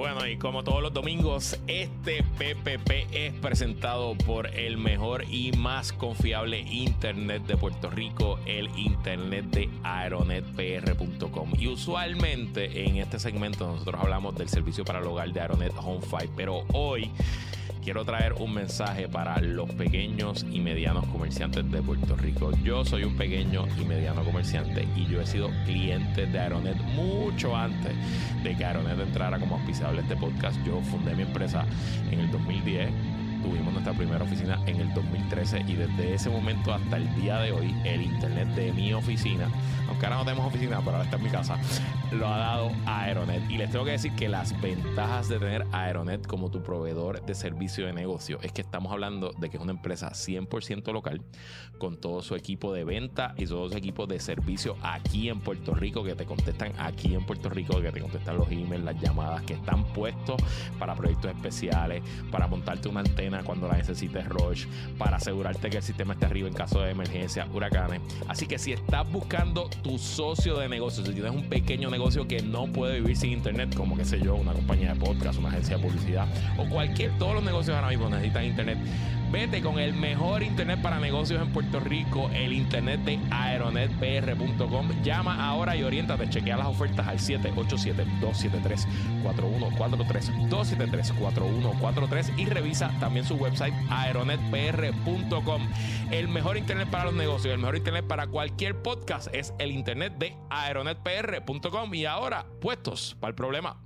Bueno, y como todos los domingos, este PPP es presentado por el mejor y más confiable Internet de Puerto Rico, el Internet de aeronetpr.com. Y usualmente en este segmento nosotros hablamos del servicio para el hogar de Aeronet Home 5, pero hoy quiero traer un mensaje para los pequeños y medianos comerciantes de Puerto Rico. Yo soy un pequeño y mediano comerciante y yo he sido cliente de Aeronet mucho antes de que Aeronet entrara como auspiciable a este podcast. Yo fundé mi empresa en el 2010 tuvimos nuestra primera oficina en el 2013 y desde ese momento hasta el día de hoy el internet de mi oficina, aunque ahora no tenemos oficina, pero ahora está en mi casa, lo ha dado Aeronet. Y les tengo que decir que las ventajas de tener Aeronet como tu proveedor de servicio de negocio es que estamos hablando de que es una empresa 100% local con todo su equipo de venta y todo su equipo de servicio aquí en Puerto Rico que te contestan aquí en Puerto Rico, que te contestan los emails, las llamadas que están puestos para proyectos especiales, para montarte una antena cuando la necesites Roche para asegurarte que el sistema esté arriba en caso de emergencia, huracanes. Así que si estás buscando tu socio de negocio, si tienes un pequeño negocio que no puede vivir sin internet, como que sé yo, una compañía de podcast, una agencia de publicidad o cualquier, todos los negocios ahora mismo necesitan internet. Vete con el mejor internet para negocios en Puerto Rico, el internet de aeronetpr.com. Llama ahora y oriéntate. Chequea las ofertas al 787-273-4143. 273-4143 y revisa también su website aeronetpr.com. El mejor internet para los negocios, el mejor internet para cualquier podcast es el internet de aeronetpr.com. Y ahora, puestos para el problema.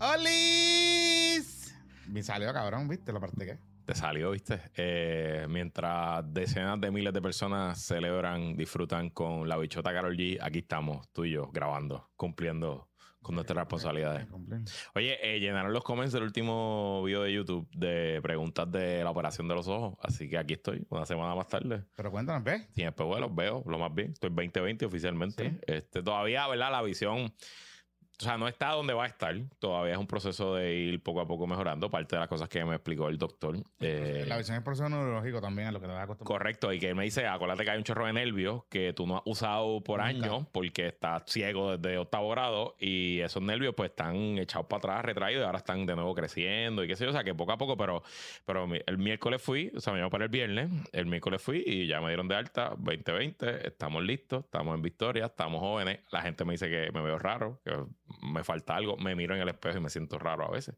¡Olis! Me salió cabrón, ¿viste? La parte que. Te salió, ¿viste? Eh, mientras decenas de miles de personas celebran, disfrutan con la bichota Carol G, aquí estamos, tú y yo, grabando, cumpliendo con nuestras responsabilidades. Oye, eh, llenaron los comments del último video de YouTube de preguntas de la operación de los ojos. Así que aquí estoy, una semana más tarde. Pero cuéntanos, ¿ves? Sí, después bueno, veo lo más bien. Estoy 2020 oficialmente. Este, todavía, ¿verdad? La visión o sea, no está donde va a estar. Todavía es un proceso de ir poco a poco mejorando. Parte de las cosas que me explicó el doctor. Eh, la visión es proceso neurológico también, a lo que te vas a acostumbrar. Correcto. Y que él me dice, acuérdate que hay un chorro de nervios que tú no has usado por años porque estás ciego desde octavo grado y esos nervios pues están echados para atrás, retraídos y ahora están de nuevo creciendo y qué sé yo. O sea, que poco a poco, pero, pero el miércoles fui, o sea, me iba para el viernes, el miércoles fui y ya me dieron de alta 2020. Estamos listos, estamos en victoria, estamos jóvenes. La gente me dice que me veo raro, que me falta algo, me miro en el espejo y me siento raro a veces.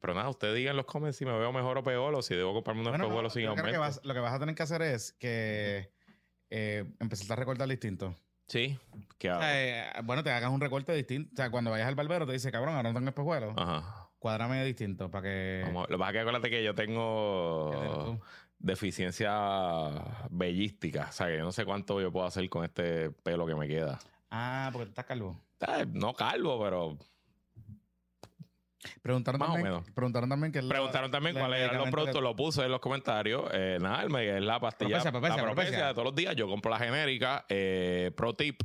Pero nada, ustedes digan en los comments si me veo mejor o peor o si debo comprarme unos bueno, sin aumento. lo que vas a tener que hacer es que eh, empezar a recortar distinto. Sí. Que eh, bueno, te hagas un recorte distinto. O sea, cuando vayas al barbero te dice, cabrón, ahora no tengo espejuelos. Ajá. Cuadrame distinto para que... lo que pasa es que acuérdate que yo tengo deficiencia bellística. O sea, que yo no sé cuánto yo puedo hacer con este pelo que me queda. Ah, porque tú estás calvo. No calvo, pero. Preguntaron también, preguntaron también que preguntaron también cuáles eran los productos, lo puse en los comentarios. Eh, nada, es la pastilla. Propecia, la propecia, de todos los días. Yo compro la genérica, eh, Pro Tip.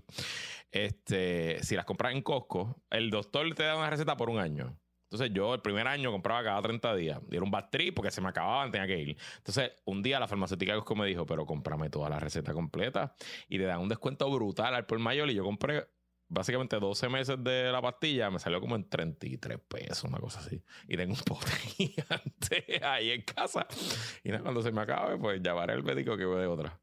Este, si las compras en Costco, el doctor te da una receta por un año. Entonces yo el primer año compraba cada 30 días. Y era un bad porque se me acababan, tenía que ir. Entonces un día la farmacéutica Costco me dijo, pero cómprame toda la receta completa. Y le dan un descuento brutal al por mayor. Y yo compré básicamente 12 meses de la pastilla, me salió como en 33 pesos, una cosa así. Y tengo un pote gigante ahí en casa. Y nada, cuando se me acabe, pues llamaré al médico que voy de otra.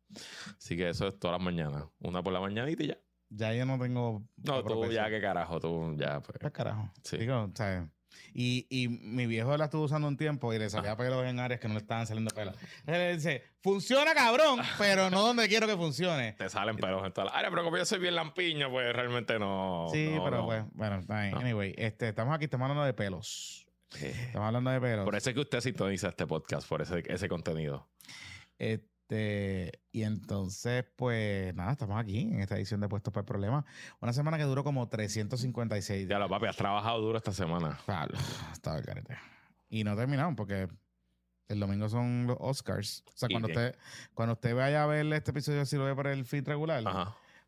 Así que eso es todas las mañanas. Una por la mañanita y ya. Ya yo no tengo. No, tú ya, qué carajo, tú ya. Pues. ¿Qué carajo? Sí. Digo, ¿sabes? Y, y, mi viejo la estuvo usando un tiempo y le salía pelos en áreas que no le estaban saliendo pelos. Él dice, funciona cabrón, pero no donde quiero que funcione. Te salen pelos en todas las áreas, pero como yo soy bien lampiño, pues realmente no. Sí, pero pues, bueno, anyway, este, estamos aquí, estamos hablando de pelos. Estamos hablando de pelos. Por eso es que usted sintoniza este podcast, por ese, ese contenido. Este, este, y entonces, pues nada, estamos aquí en esta edición de Puestos para el Problema. Una semana que duró como 356 días. Ya lo papi, has trabajado duro esta semana. Claro, estaba el carete. Y no terminamos porque el domingo son los Oscars. O sea, cuando usted, cuando usted vaya a ver este episodio, si lo ve por el feed regular,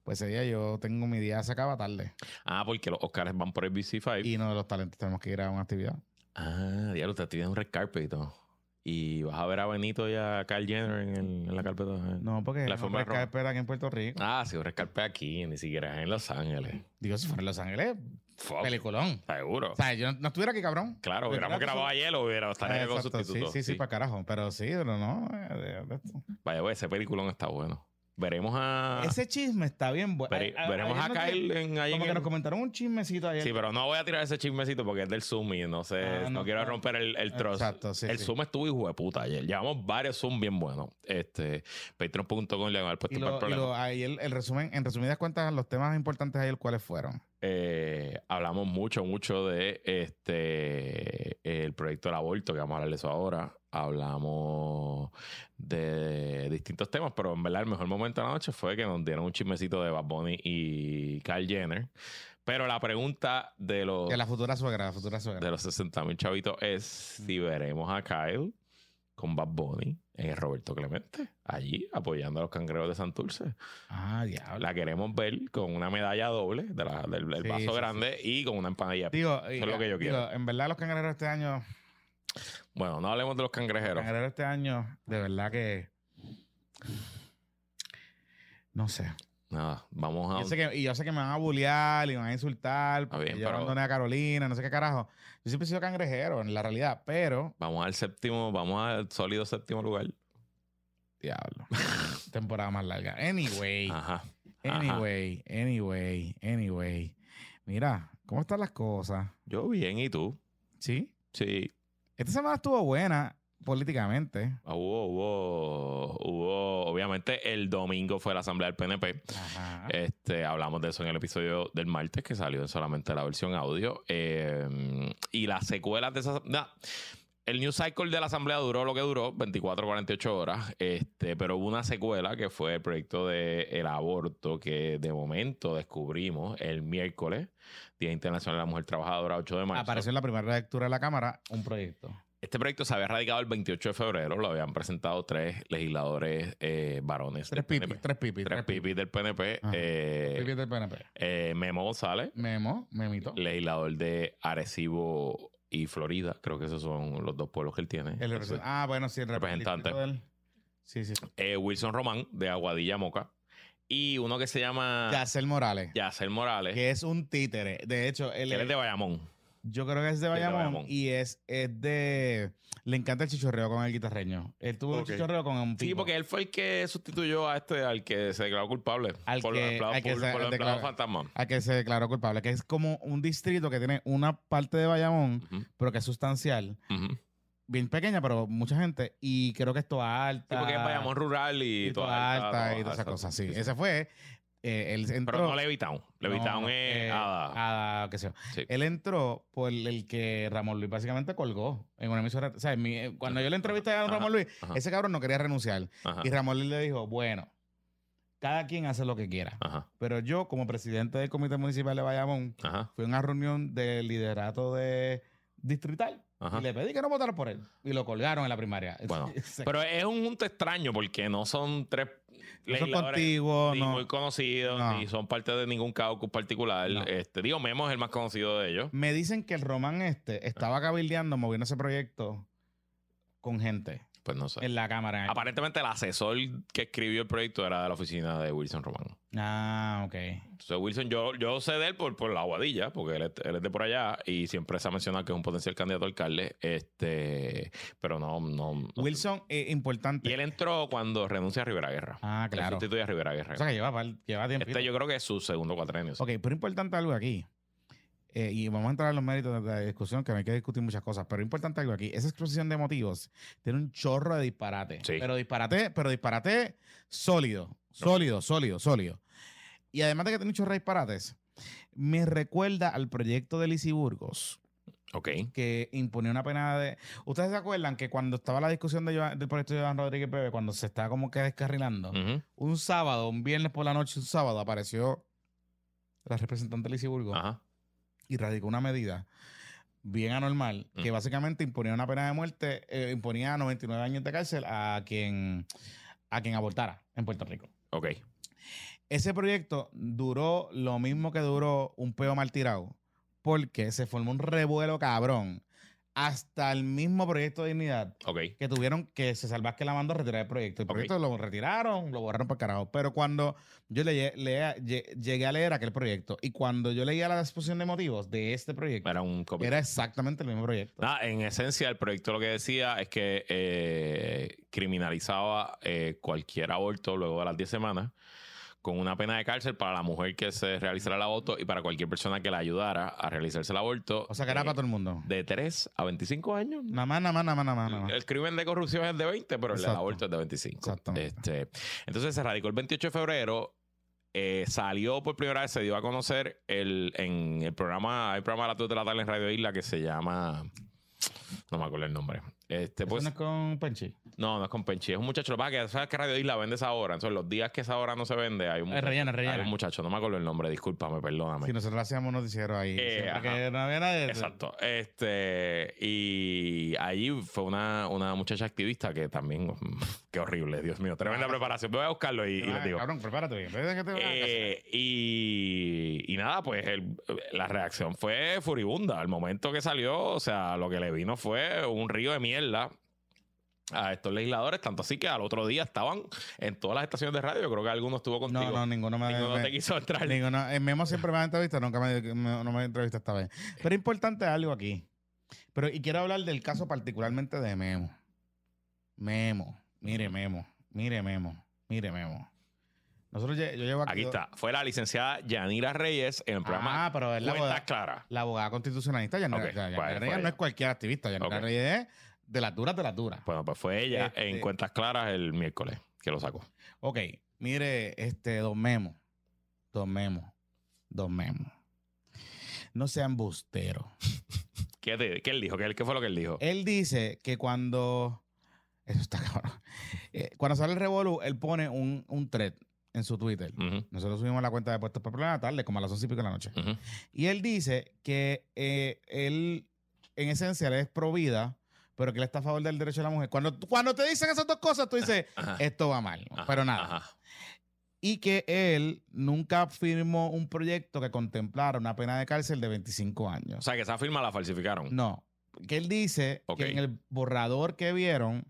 pues ese día yo tengo mi día, se acaba tarde. Ah, porque los Oscars van por el BC5. Y no de los talentos tenemos que ir a una actividad. Ah, diablo, usted tiene un red carpet y todo. Y vas a ver a Benito y a Carl Jenner en, el, en la carpeta. No, porque la forma carpeta aquí en Puerto Rico. Ah, sí, un carpeta aquí, ni siquiera en Los Ángeles. Digo, si fuera en Los Ángeles, Peliculón. Seguro. O sea, yo no, estuviera aquí, cabrón. Claro, hubiéramos grabado ayer o hubiera estaría con sustituto. Sí, sí, sí, para carajo. Pero sí, pero no. Vaya, pues, ese peliculón está bueno. Veremos a. Ese chisme está bien bueno. veremos a, Kyle en ahí. Como que nos comentaron un chismecito ayer. Sí, pero no voy a tirar ese chismecito porque es del Zoom y no sé. Ah, no, quiero romper el, el trozo. Exacto, sí. El Zoom estuvo hijo de puta ayer. Llevamos varios Zoom bien buenos. Este. Patreon.com le al puesto para el problema. ahí el, resumen, en resumidas cuentas, los temas importantes ayer, ¿cuáles fueron? Eh, hablamos mucho, mucho de este el proyecto del aborto, que vamos a hablar de eso ahora hablamos de distintos temas, pero en verdad el mejor momento de la noche fue que nos dieron un chismecito de Bad Bunny y Kyle Jenner. Pero la pregunta de los... De la futura suegra, la futura suegra. De los 60 mil chavitos es si veremos a Kyle con Bad Bunny en Roberto Clemente, allí apoyando a los cangreros de Santurce. Ah, diablo. La queremos ver con una medalla doble de la, del, vaso grande y con una empanadilla. Digo, Eso es lo que yo quiero. En verdad los cangreros este año bueno, no hablemos de los cangrejeros. Los cangrejeros este año, de verdad que. No sé. Nada, vamos a. Yo sé que, y yo sé que me van a bullear y me van a insultar. Porque yo abandoné a Carolina, no sé qué carajo. Yo siempre he sido cangrejero, en la realidad, pero. Vamos al séptimo, vamos al sólido séptimo lugar. Diablo. Temporada más larga. Anyway. Ajá. Anyway, anyway, anyway. Mira, ¿cómo están las cosas? Yo bien, ¿y tú? ¿Sí? Sí. Esta semana estuvo buena políticamente. Ah, hubo, hubo, hubo, obviamente el domingo fue la asamblea del PNP. Este, hablamos de eso en el episodio del martes que salió solamente la versión audio. Eh, y las secuelas de esa... el news cycle de la asamblea duró lo que duró, 24, 48 horas, este, pero hubo una secuela que fue el proyecto del el aborto que de momento descubrimos el miércoles Día Internacional de la Mujer Trabajadora, 8 de marzo. Apareció en la primera lectura de la Cámara un proyecto. Este proyecto se había radicado el 28 de febrero, lo habían presentado tres legisladores eh, varones. Tres pipis, tres pipis. Tres pipis del PNP. Eh, pipis del PNP. Eh, Memo González. Memo, Memito. Legislador de Arecibo y Florida. Creo que esos son los dos pueblos que él tiene. ah, bueno, sí, el representante. Sí, sí. Wilson Román, de Aguadilla Moca y uno que se llama Yacel Morales. Yacel Morales. Que es un títere. De hecho, él, es de Bayamón. Yo creo que es de Bayamón, y es, es de... Le encanta el chichorreo con el guitarreño. Él tuvo el chichorreo con un Sí, porque él fue el que sustituyó a este, al que se declaró culpable. Al por que, al que se, fantasma. Al que se declaró culpable, que es como un distrito que tiene una parte de Bayamón, pero que es sustancial bien pequeña, pero mucha gente. Y creo que esto alta. Sí, porque es rural y, toda alta, y todas esas cosas. Sí. Ese fue. Eh, él entró, pero no Levitown. Levitown es eh, Ada. qué sé yo. Él entró por el que Ramón Luis básicamente colgó en una emisora. O sea, eh, cuando yo le entrevisté a Ramón Luis, ese cabrón no quería renunciar. Y Ramón Luis le dijo, bueno, cada quien hace lo que quiera. Pero yo, como presidente del Comité Municipal de Bayamón, fui a una reunión del liderato de distrital y le pedí que no votara por él. Y lo colgaron en la primaria. Bueno, pero es un junto extraño porque no son tres no son contigo, ni muy conocidos, ni son parte de ningún caucus particular. Este, digo, Memo es el más conocido de ellos. Me dicen que el Román este estaba cabildeando, moviendo ese proyecto con gente. Pues no sé. En la cámara. Aparentemente el asesor que escribió el proyecto era de la oficina de Wilson Román. Ah, ok. Entonces Wilson, yo, yo sé de él por, por la aguadilla, porque él, es de por allá y siempre se ha mencionado que es un potencial candidato a alcalde. Este, pero no, no. Wilson es importante. Y él entró cuando renuncia a Rivera Guerra. Ah, claro. sustituye a Rivera Guerra. O sea que lleva, lleva tiempo. Este yo creo que es su segundo cuatrenio. Ok, pero importante algo aquí. Eh, y vamos a entrar en los méritos de la discusión, que me hay que discutir muchas cosas, pero es importante algo aquí. Esa exposición de motivos tiene un chorro de disparate. Pero disparate, pero disparate sólido, sólido, sólido, sólido. Y además de que tiene un chorro de disparates, me recuerda al proyecto de Lisi Burgos. Que imponía una pena de. ¿Ustedes se acuerdan que cuando estaba la discusión de del proyecto de Joan Rodríguez Bebe, cuando se estaba como que descarrilando, un sábado, un viernes por la noche, un sábado, apareció la representante Lisi Burgos. Ajá y radicó una medida bien anormal que básicamente imponía una pena de muerte, eh, imponía 99 años de cárcel a quien, a quien abortara en Puerto Rico. Ok. Ese proyecto duró lo mismo que duró un peo mal tirado, porque se formó un revuelo cabrón hasta el mismo proyecto de dignidad que tuvieron que se salvar que la mandó a retirar el proyecto. El proyecto lo retiraron, lo borraron para carajo. Pero cuando yo le, llegué a leer aquel proyecto y cuando yo leía la exposición de motivos de este proyecto, era, un era exactamente el mismo proyecto. en esencia, el proyecto lo que decía es que eh, criminalizaba eh, cualquier aborto luego de las 10 semanas con una pena de cárcel para la mujer que se realizara el aborto y para cualquier persona que la ayudara a realizarse el aborto. O sea, que era para todo el mundo. De 3 a 25 años. Nada más, nada más, nada más, nada más. El crimen de corrupción es de 20, pero el aborto es de 25. Exactamente. Este, entonces se radicó el 28 de febrero. Eh, salió por primera vez, se dio a conocer el, en el programa, hay programa de la de la tarde en Radio Isla que se llama, no me acuerdo el nombre, este, pues, no es con Penchi? No, no es con Penchi. Es un muchacho. Lo que pasa es que sabes que Radio Isla vende esa hora. Entonces, los días que esa hora no se vende, hay un, muchacho, hay un muchacho. No me acuerdo el nombre, discúlpame, perdóname. Si nosotros hacíamos noticiero ahí. Eh, que no había nadie. Exacto. Este, y allí fue una, una muchacha activista que también. Qué horrible, Dios mío. Tremenda preparación. Voy a buscarlo y, les digo. Cabrón, prepárate bien. Eh, y, y nada, pues la reacción fue furibunda. Al momento que salió, o sea, lo que le vino fue un río de mierda a estos legisladores, tanto así que al otro día estaban en todas las estaciones de radio. Yo creo que alguno estuvo contigo. No, no, ninguno me, ninguno te quiso entrar. Ninguno, en Memo siempre me ha entrevistado, nunca me, no me entrevista esta vez. Pero es importante algo aquí. Pero, y quiero hablar del caso particularmente de Memo. Memo, mire Memo, mire Memo, mire Memo. Nosotros yo llevo aquí. Aquí está. Fue la licenciada Yanira Reyes en el programa ah, pero es la abogada, clara. La abogada constitucionalista. Yanira, pues, Reyes no es cualquier activista. Yanira Reyes es de las duras, de las duras. Bueno, pues fue ella en este Cuentas Claras el miércoles que lo sacó. Ok, mire, este, Don Memo. Don Memo. Don Memo. No sea embustero. ¿Qué, ¿Qué, él dijo? ¿Qué, ¿Qué, fue lo que él dijo? Él dice que cuando. Eso está cabrón. Eh, cuando sale el Revolu, él pone un, un thread en su Twitter. Nosotros subimos la cuenta de Puestos por la tarde, como a las 11 y pico de la noche. Y él dice que eh, él, en esencia, es pro vida pero que él está a favor del derecho de la mujer. Cuando, cuando te dicen esas dos cosas, tú dices, esto va mal, pero nada. Y que él nunca firmó un proyecto que contemplara una pena de cárcel de 25 años. O sea, que esa firma la falsificaron. No, que él dice que en el borrador que vieron,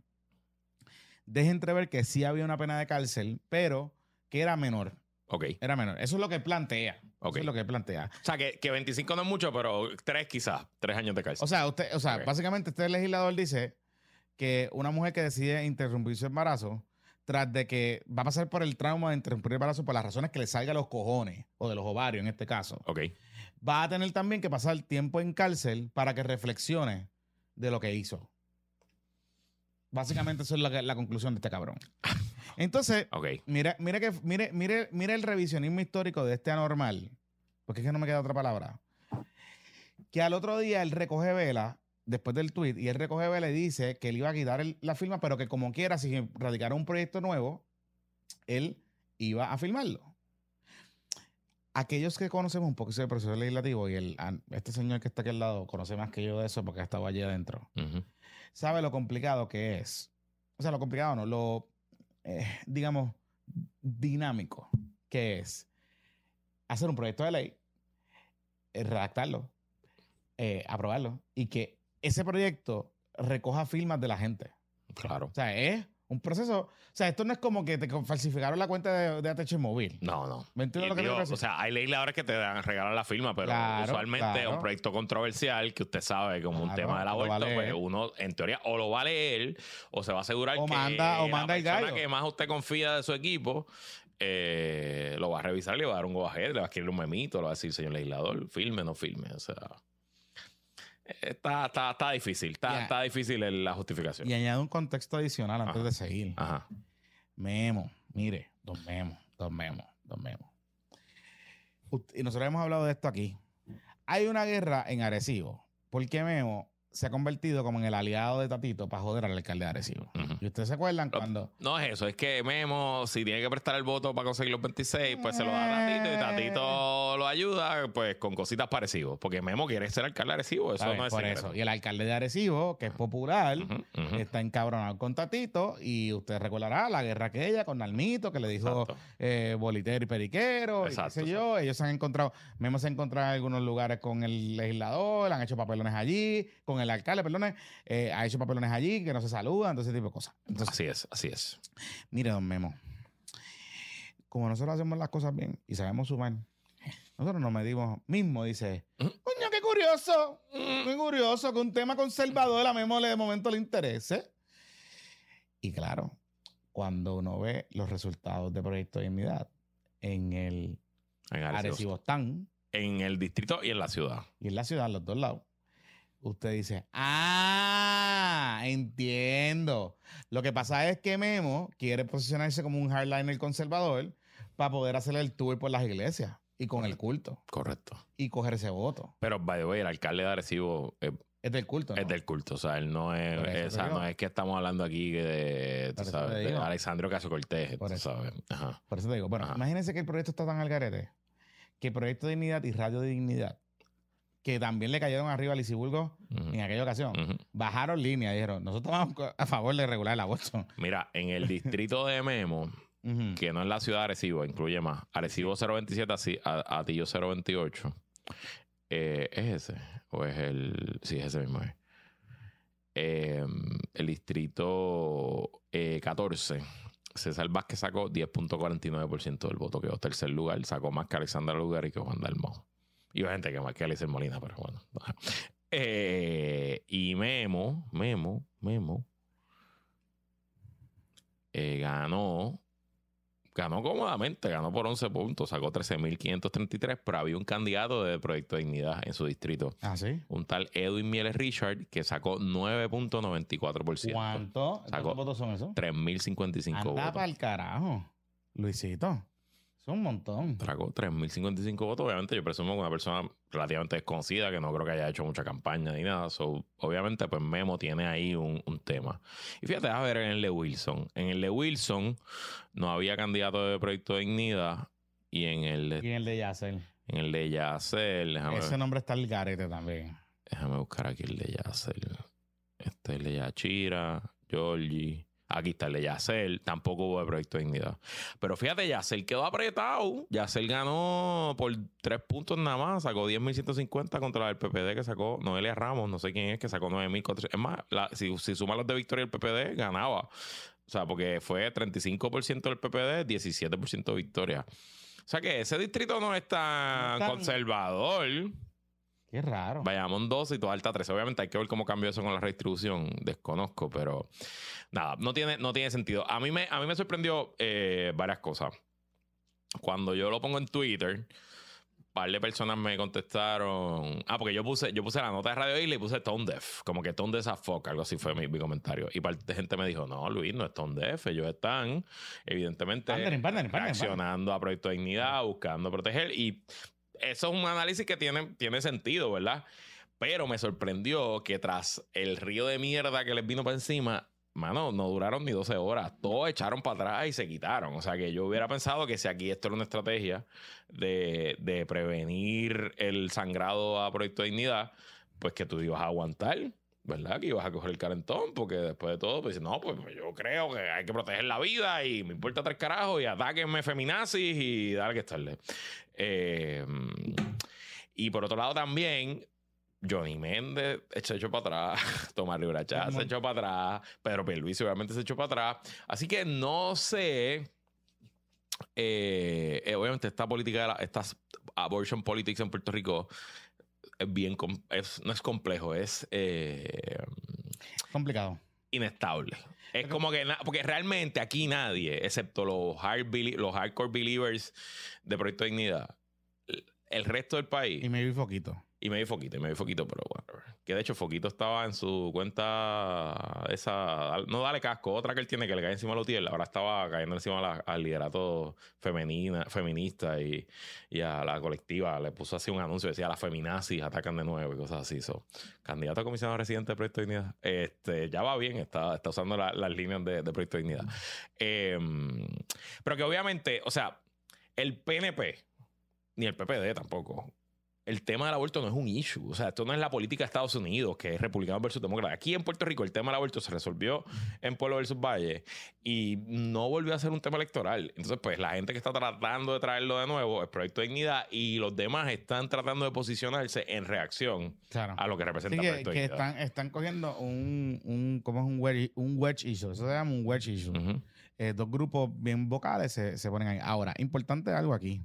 deja entrever que sí había una pena de cárcel, pero que era menor. Ok. Era menor. Eso es lo que plantea. Eso es lo que plantea. O sea, que, que 25 no es mucho, pero 3 quizás, 3 años de cárcel. O sea, usted, o sea, básicamente este legislador dice que una mujer que decide interrumpir su embarazo, tras de que va a pasar por el trauma de interrumpir el embarazo por las razones que le salga los cojones, o de los ovarios en este caso, Ok. va a tener también que pasar tiempo en cárcel para que reflexione de lo que hizo. Básicamente eso es la, la conclusión de este cabrón. Entonces, mira, mira que, mire, mire, mire el revisionismo histórico de este anormal, porque es que no me queda otra palabra. Que al otro día él recoge vela después del tweet y él recoge vela y dice que él iba a quitar la firma, pero que como quiera, si radicara un proyecto nuevo, él iba a firmarlo. Aquellos que conocemos un poco ese proceso legislativo y el, este señor que está aquí al lado conoce más que yo de eso porque ha estado allí adentro, sabe lo complicado que es. O sea, lo complicado no, lo eh, digamos, dinámico, que es hacer un proyecto de ley, eh, redactarlo, eh, aprobarlo y que ese proyecto recoja firmas de la gente. Claro. O sea, es un proceso. O sea, esto no es como que te falsificaron la cuenta de, de ATH móvil. No, no. ¿Me entiendes lo que digo, O sea, hay legisladores que te dan, regalan la firma, pero usualmente un proyecto controversial que usted sabe como un tema del aborto, pues uno en teoría o lo va a leer o se va a asegurar o que manda, o manda la persona que más usted confía de su equipo eh, lo va a revisar, le va a dar un go le va a escribir un memito, le va a decir, señor legislador, filme, no filme. O sea. Está, está, está difícil, está, está difícil la justificación. Y añado un contexto adicional antes de seguir. Ajá. Memo, mire, don Memo, don Memo, don Memo. Y nosotros hemos hablado de esto aquí. Hay una guerra en Arecibo. porque Memo se ha convertido como en el aliado de Tatito para joder al alcalde de Arecibo. ¿Y ustedes se acuerdan cuando...? No es eso, es que Memo, si tiene que prestar el voto para conseguir los 26, pues se lo da a Tatito y Tatito lo ayuda pues con cositas parecidas. Porque Memo quiere ser alcalde de Arecibo, eso no es Por eso. Y el alcalde de Arecibo, que es popular, está encabronado con Tatito y usted recordará la guerra aquella con Nalmito, que le dijo eh, bolitero y periquero, y qué sé yo. Ellos se han encontrado, Memo se ha encontrado en algunos lugares con el legislador, han hecho papelones allí, con el el alcalde, perdón, eh, ha hecho papelones allí, que no se saludan, entonces ese tipo de cosas. así es, así es. Mire, don Memo, como nosotros hacemos las cosas bien y sabemos sumar, nosotros nos medimos mismo, dice, coño, qué curioso, qué curioso que un tema conservador a Memo de momento le interese. Y claro, cuando uno ve los resultados de Proyecto de Dignidad en el en Arecibo. En el distrito y en la ciudad. Y en la ciudad, los dos lados. Usted dice, ah, entiendo. Lo que pasa es que Memo quiere posicionarse como un hardliner conservador para poder hacer el tour por las iglesias y con el culto. Correcto. Y coger ese voto. Pero, by the way, el alcalde de Arecibo es del culto. ¿no? Es del culto, o sea, él no es, no es que estamos hablando aquí de, tú sabes, de Alexandro Caso Cortés, eso. sabes. Por eso te digo, bueno, imagínense que el proyecto está tan al garete, que el Proyecto de Dignidad y Radio de Dignidad, que también le cayeron arriba a Lisiburgo en aquella ocasión, bajaron línea y dijeron, nosotros vamos a favor de regular el aborto. Mira, en el distrito de Memo, que no es la ciudad de Arecibo, incluye más, Arecibo 027, a, Atillo 028, eh, ¿Es ese? ¿O es el.? Sí, es ese mismo. Eh, el distrito 14. Eh, César Vázquez sacó 10.49% del voto, quedó tercer lugar. Sacó más que Alexandra Lugar y que Juan Dalmau. Y gente que más que Alicia Molina, pero bueno. y Memo, Memo, Memo, ganó ganó cómodamente, ganó por 11 puntos, sacó 13.533, pero había un candidato de Proyecto de Dignidad en su distrito. Ah, sí. Un tal Edwin Mieles Richard que sacó 9.94%. ¿Cuánto? ¿Cuántos votos son esos? 3.055 votos. Para el carajo, Luisito. Es un montón. Tragó 3.055 votos. Obviamente, yo presumo que una persona relativamente desconocida, que no creo que haya hecho mucha campaña ni nada. obviamente, pues Memo tiene ahí un, tema. Y fíjate, a ver en el de Wilson. En el de Wilson no había candidato de Proyecto de Dignidad. Y en el de... Y en el de Yacel. En el de Yacel. Ese nombre está el garete también. Déjame buscar aquí el de Yacel. Este es el de Yachira, Georgie. Aquí está el de Yacel. Tampoco hubo de Proyecto de Dignidad. Pero fíjate, Yacel quedó apretado. Yacel ganó por tres puntos nada más. Sacó 10.150 contra el PPD que sacó Noelia Ramos. No sé quién es, que sacó 9.400. Es más, si, si suma los de Victoria el PPD, ganaba. O sea, porque fue 35% del PPD, 17% Victoria. O sea que ese distrito no es tan conservador. Qué raro. Vayamos 12 y todo alta 13. Obviamente hay que ver cómo cambió eso con la redistribución. Desconozco, pero nada, no tiene, no tiene sentido. A mí me, a mí me sorprendió eh, varias cosas. Cuando yo lo pongo en Twitter, un par de personas me contestaron. Ah, porque yo puse, yo puse la nota de Radio y le puse Tone Deaf. Como que Tone Deaf a fuck, algo así fue mi, comentario. Y parte de gente me dijo, no, Luis, no es Tone Deaf. Ellos están, evidentemente, reaccionando a Proyecto de Dignidad, buscando proteger. Y eso es un análisis que tiene, tiene sentido, ¿verdad? Pero me sorprendió que tras el río de mierda que les vino para encima, mano, no duraron ni 12 horas. Todos echaron para atrás y se quitaron. O sea que yo hubiera pensado que si aquí esto era una estrategia de, de prevenir el sangrado a Proyecto de Dignidad, pues que tú ibas a aguantar. ¿Verdad? Que ibas a coger el calentón, porque después de todo, pues no, pues, pues, yo creo que hay que proteger la vida y me importa tres carajos y atáquenme feminazis y dale que estarle. Eh, y por otro lado también, Johnny Méndez se echó para atrás, Tomás Ribracha se echó para atrás, Pedro Luis obviamente se echó para atrás. Así que no sé. Eh, eh, obviamente esta política, esta abortion politics en Puerto Rico es bien, no es complejo, es eh, complicado. Inestable. Es como que, porque realmente aquí nadie, excepto los, hard los hardcore believers de Proyecto de Dignidad, el resto del país. Y me vi foquito. Y me vi Foquito, y me vi Foquito, pero bueno. Que de hecho Foquito estaba en su cuenta esa, no dale casco, otra que él tiene que le cae encima a Lutiel, ahora estaba cayendo encima al liderato femenina, feminista y, a la colectiva. Le puso así un anuncio, decía las feminazis atacan de nuevo y cosas así. So, candidato a comisionado residente de Proyecto de Dignidad. Este, ya va bien, está, está usando las líneas de, Proyecto de Dignidad. Em, pero que obviamente, o sea, el PNP, ni el PPD tampoco el tema del aborto no es un issue. O sea, esto no es la política de Estados Unidos, que es republicano versus demócrata. Aquí en Puerto Rico el tema del aborto se resolvió en Pueblo versus Valle y no volvió a ser un tema electoral. Entonces, pues la gente que está tratando de traerlo de nuevo es Proyecto de Dignidad y los demás están tratando de posicionarse en reacción a lo que representa sí, que, que están, están cogiendo un, un, ¿cómo es un wedge, un wedge issue? Eso se llama un wedge issue. Eh, dos grupos bien vocales se, se ponen ahí. Ahora, importante algo aquí.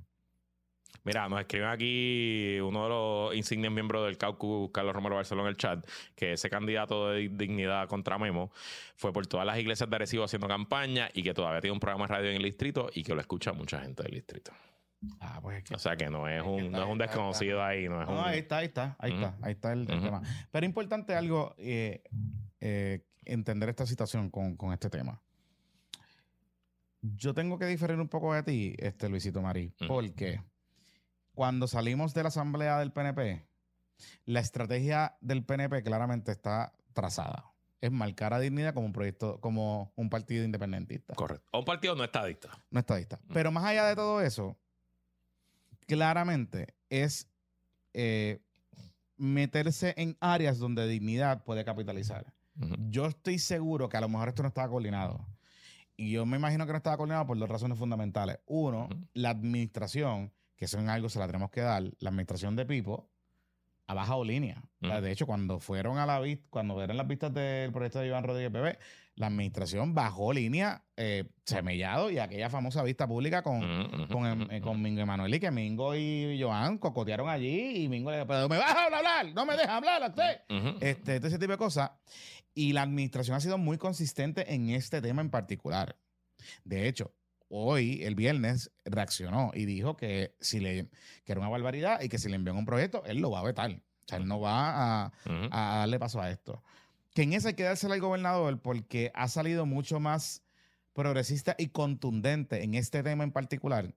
Mira, nos escriben aquí uno de los insignes miembros del caucus, Carlos Romero Barcelona, en el chat, que ese candidato de dignidad contra Memo fue por todas las iglesias de Arecibo haciendo campaña y que todavía tiene un programa de radio en el distrito y que lo escucha mucha gente del distrito. Ah, pues o sea que no es un, no es un desconocido ahí. No, es no ahí está, ahí está, ahí está, ahí está el, tema. Pero importante algo, eh, eh, entender esta situación con, con, este tema. Yo tengo que diferir un poco de ti, este Luisito Marí, porque cuando salimos de la asamblea del PNP, la estrategia del PNP claramente está trazada. Es marcar a Dignidad como un proyecto, como un partido independentista. Correcto. O un partido no estadista. No estadista. Mm. Pero más allá de todo eso, claramente es eh, meterse en áreas donde Dignidad puede capitalizar. Yo estoy seguro que a lo mejor esto no estaba coordinado. Y yo me imagino que no estaba coordinado por dos razones fundamentales. Uno, la administración que eso en algo se la tenemos que dar, la administración de Pipo ha bajado línea. de hecho, cuando fueron a la vista, cuando vieron las vistas del proyecto de Iván Rodríguez Bebé, la administración bajó línea eh, semellado y aquella famosa vista pública con, con, eh, con, Mingo Emanuel y que Mingo y Joan cocotearon allí y Mingo le dijo, pero me vas a hablar, no me deja hablar a usted. este, ese tipo de cosas. Y la administración ha sido muy consistente en este tema en particular. De hecho, hoy, el viernes, reaccionó y dijo que, si le, que era una barbaridad y que si le envían un proyecto, él lo va a vetar. O sea, él no va a, darle paso a esto. Que en ese hay que dársela al gobernador porque ha salido mucho más progresista y contundente en este tema en particular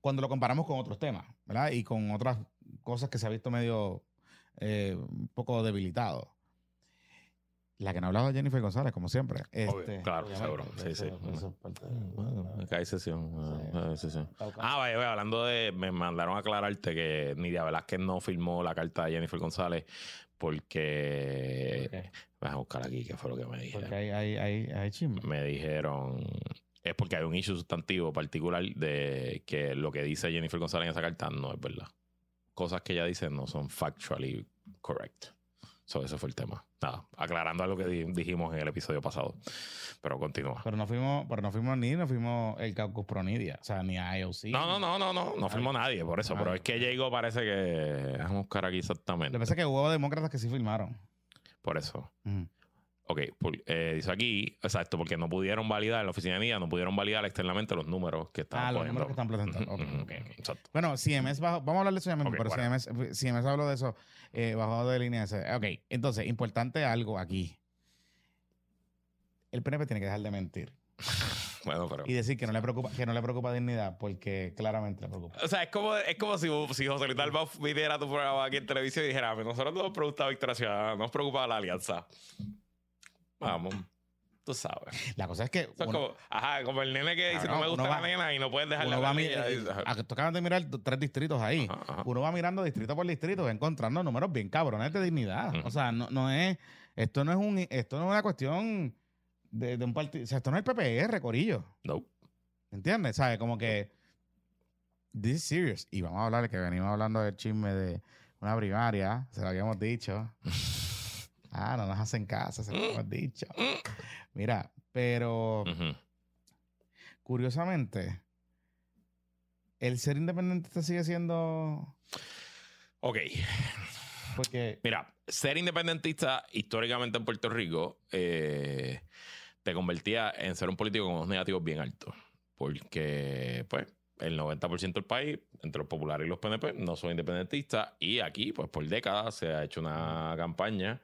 cuando lo comparamos con otros temas, ¿verdad? Y con otras cosas que se ha visto medio eh, un poco debilitado. La que no hablaba Jennifer González, como siempre. Este, claro, seguro. Sí, sí. Hay sesión. sesión. Ah, vaya, vaya, hablando de. Me mandaron a aclararte que Nidia Velázquez no firmó la carta de Jennifer González porque. Okay. Voy a buscar aquí qué fue lo que me dijeron. Porque hay, hay, hay, hay chisme. Me dijeron. Es porque hay un issue sustantivo particular de que lo que dice Jennifer González en esa carta no es verdad. Cosas que ella dice no son factually correct. So, ese fue el tema. Nada, aclarando algo que dijimos en el episodio pasado. Pero continúa. Pero no fuimos, pero no fuimos ni, no fuimos el Caucus Pronidia. O sea, ni a IOC. No, no, no, no, no. No fuimos nadie por eso. Pero es que llegó, parece que. Vamos a buscar aquí exactamente. Lo que pasa es que hubo demócratas que sí firmaron. Por eso. Ok, eh, dice aquí, exacto, porque no pudieron validar en la oficina mía, no pudieron validar externamente los números que están Ah, los números que están presentando. exacto. Bueno, CMS bajo, vamos a hablar de eso ya mismo, pero CMS, CMS habló de eso, eh, bajado de línea. Ok, entonces, importante algo aquí. El PNP tiene que dejar de mentir. Bueno, pero... Y decir que no le preocupa, que no le preocupa dignidad, porque claramente le preocupa. O sea, es como, es como si, si José Luis Dalba viniera tu programa aquí en televisión y dijera, nosotros no nos preocupa Victoria Ciudadana, no nos preocupa la alianza. Vamos. Tú sabes. La cosa es que. como, ajá, como el nene que dice no me gusta la nena y no puedes dejar la va de mirar tres distritos ahí. Uno va mirando distrito por distrito, encontrando números bien cabrones de dignidad. O sea, no, no es. Esto no es un esto no es una cuestión de, un partido. O sea, esto no es el PPR, Corillo. No. ¿Entiendes? ¿Sabes? Como que. This is serious. Y vamos a hablar que venimos hablando del chisme de una primaria, se lo habíamos dicho. Ah, no nos hacen caso, se lo hemos dicho. Mira, pero curiosamente, el ser independiente sigue siendo. Ok. Porque. Mira, ser independentista históricamente en Puerto Rico eh, te convertía en ser un político con unos negativos bien altos. Porque, pues, el 90% del país, entre los populares y los PNP, no son independentistas. Y aquí, pues, por décadas se ha hecho una campaña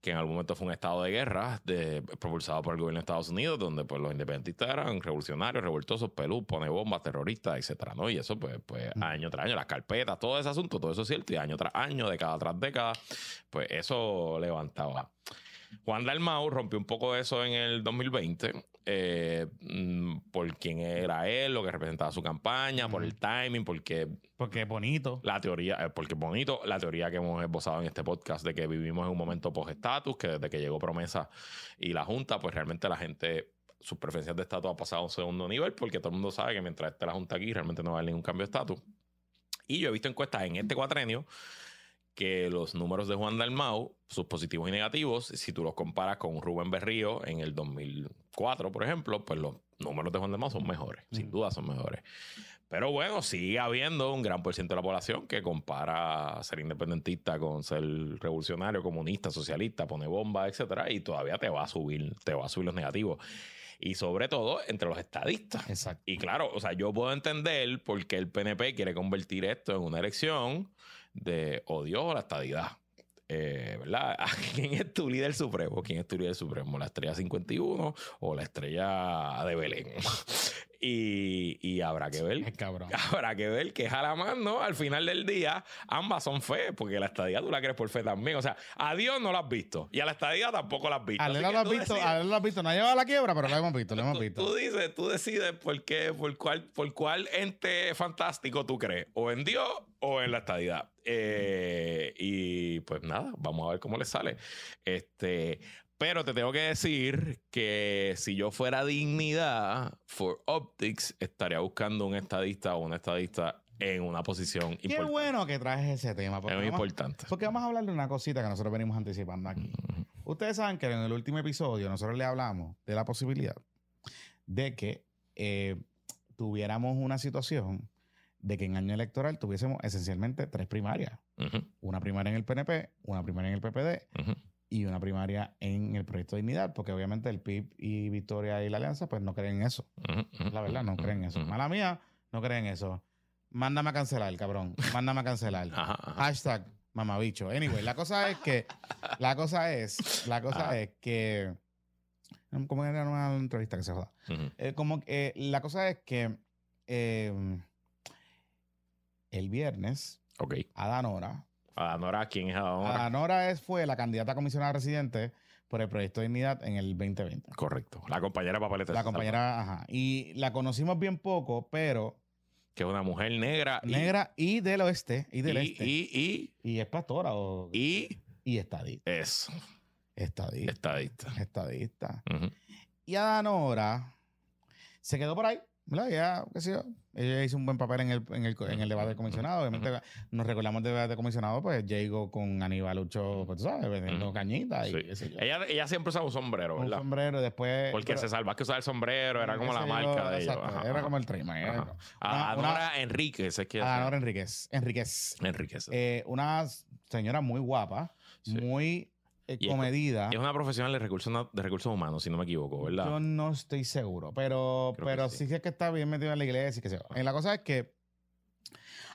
que en algún momento fue un estado de guerra de, propulsado por el gobierno de Estados Unidos, donde pues los independentistas eran revolucionarios, revoltosos, pelú, pone bombas, terroristas, etcétera, ¿no? Y eso pues, pues mm. año tras año, las carpetas, todo ese asunto, todo eso es cierto, y año tras año, década tras década, pues eso levantaba. Juan Dalmau rompió un poco eso en el 2020 eh, mm, por quién era él, lo que representaba su campaña, por el timing, porque... Porque es bonito. La teoría, eh, porque es bonito, la teoría que hemos esbozado en este podcast de que vivimos en un momento post-estatus, que desde que llegó Promesa y la Junta, pues realmente la gente sus preferencias de estatus ha pasado a un segundo nivel porque todo el mundo sabe que mientras esté la Junta aquí realmente no va a haber ningún cambio de estatus. Y yo he visto encuestas en este cuatrenio que los números de Juan Dalmau, sus positivos y negativos, si tú los comparas con Rubén Berrío en el 2004, por ejemplo, pues los números de Juan Dalmau son mejores, sin duda son mejores. Pero bueno, sigue habiendo un gran por ciento de la población que compara ser independentista con ser revolucionario, comunista, socialista, pone bomba, etcétera, y todavía te va a subir, te va a subir los negativos y sobre todo entre los estadistas. Exacto. Y claro, o sea, yo puedo entender por qué el PNP quiere convertir esto en una elección de odio a la estadidad. Eh, ¿Verdad? ¿Quién es tu líder supremo? ¿Quién es tu líder supremo? ¿La estrella 51 o la estrella de Belén? Y, habrá que ver. Cabrón. Habrá que ver que es a la mano. Al final del día, ambas son fe, porque la estadía tú la crees por fe también. O sea, a Dios no la has visto. Y a la estadía tampoco la has visto. A él no la has visto, a él lo has visto. No ha llevado a la quiebra, pero la hemos visto, lo hemos visto. Tú, dices, tú decides por qué, por cuál, por cuál ente fantástico tú crees. O en Dios o en la estadidad. Eh, y pues nada, vamos a ver cómo le sale. Este, pero te tengo que decir que si yo fuera dignidad for Optics, estaría buscando un estadista o una estadista en una posición importante. Qué bueno que traes ese tema. es muy importante. Porque vamos a hablar de una cosita que nosotros venimos anticipando aquí. Ustedes saben que en el último episodio nosotros le hablamos de la posibilidad de que eh, tuviéramos una situación de que en año electoral tuviésemos esencialmente tres primarias. Una primaria en el PNP, una primaria en el PPD y una primaria en el proyecto de Dignidad, porque obviamente el PIB y Victoria y la Alianza pues no creen en eso. la verdad, no creen en eso. Mala mía, no creen en eso. Mándame a cancelar, cabrón. Mándame a cancelar. Hashtag mamabicho. Anyway, la cosa es que, la cosa es, la cosa es que, como era una entrevista que se joda. Eh, como que, la cosa es que eh, el viernes, okay. Adanora Adanora, ¿quién es Adanora? Adanora es, fue la candidata a comisionada residente por el proyecto de dignidad en el 2020. Correcto. La compañera papeleta. La compañera, ajá. Y la conocimos bien poco, pero. Que es una mujer negra. Negra y, del oeste. Y del este. Y, y, y es pastora. O, y. Y estadista. Eso. Estadista. Estadista. Estadista. Y Adanora se quedó por ahí. Ya, qué sé yo. Ella hizo un buen papel en el, en el, en el debate de comisionado. Obviamente, nos recordamos del debate de comisionado, pues llegó con Aníbal Lucho, pues tú sabes, vendiendo cañitas y Ella, ella siempre usaba un sombrero, ¿verdad? Un sombrero, después. Porque se salva que usar el sombrero, era como la marca de exacto, Era como el trademark. Ahora Enríquez, es que. Enríquez. Enríquez. Enríquez. Eh, una señora muy guapa, muy eh, comedida. Es, una profesional de recursos, de recursos humanos, si no me equivoco, ¿verdad? Yo no estoy seguro, pero, pero sí. sé que está bien metida en la iglesia que se La cosa es que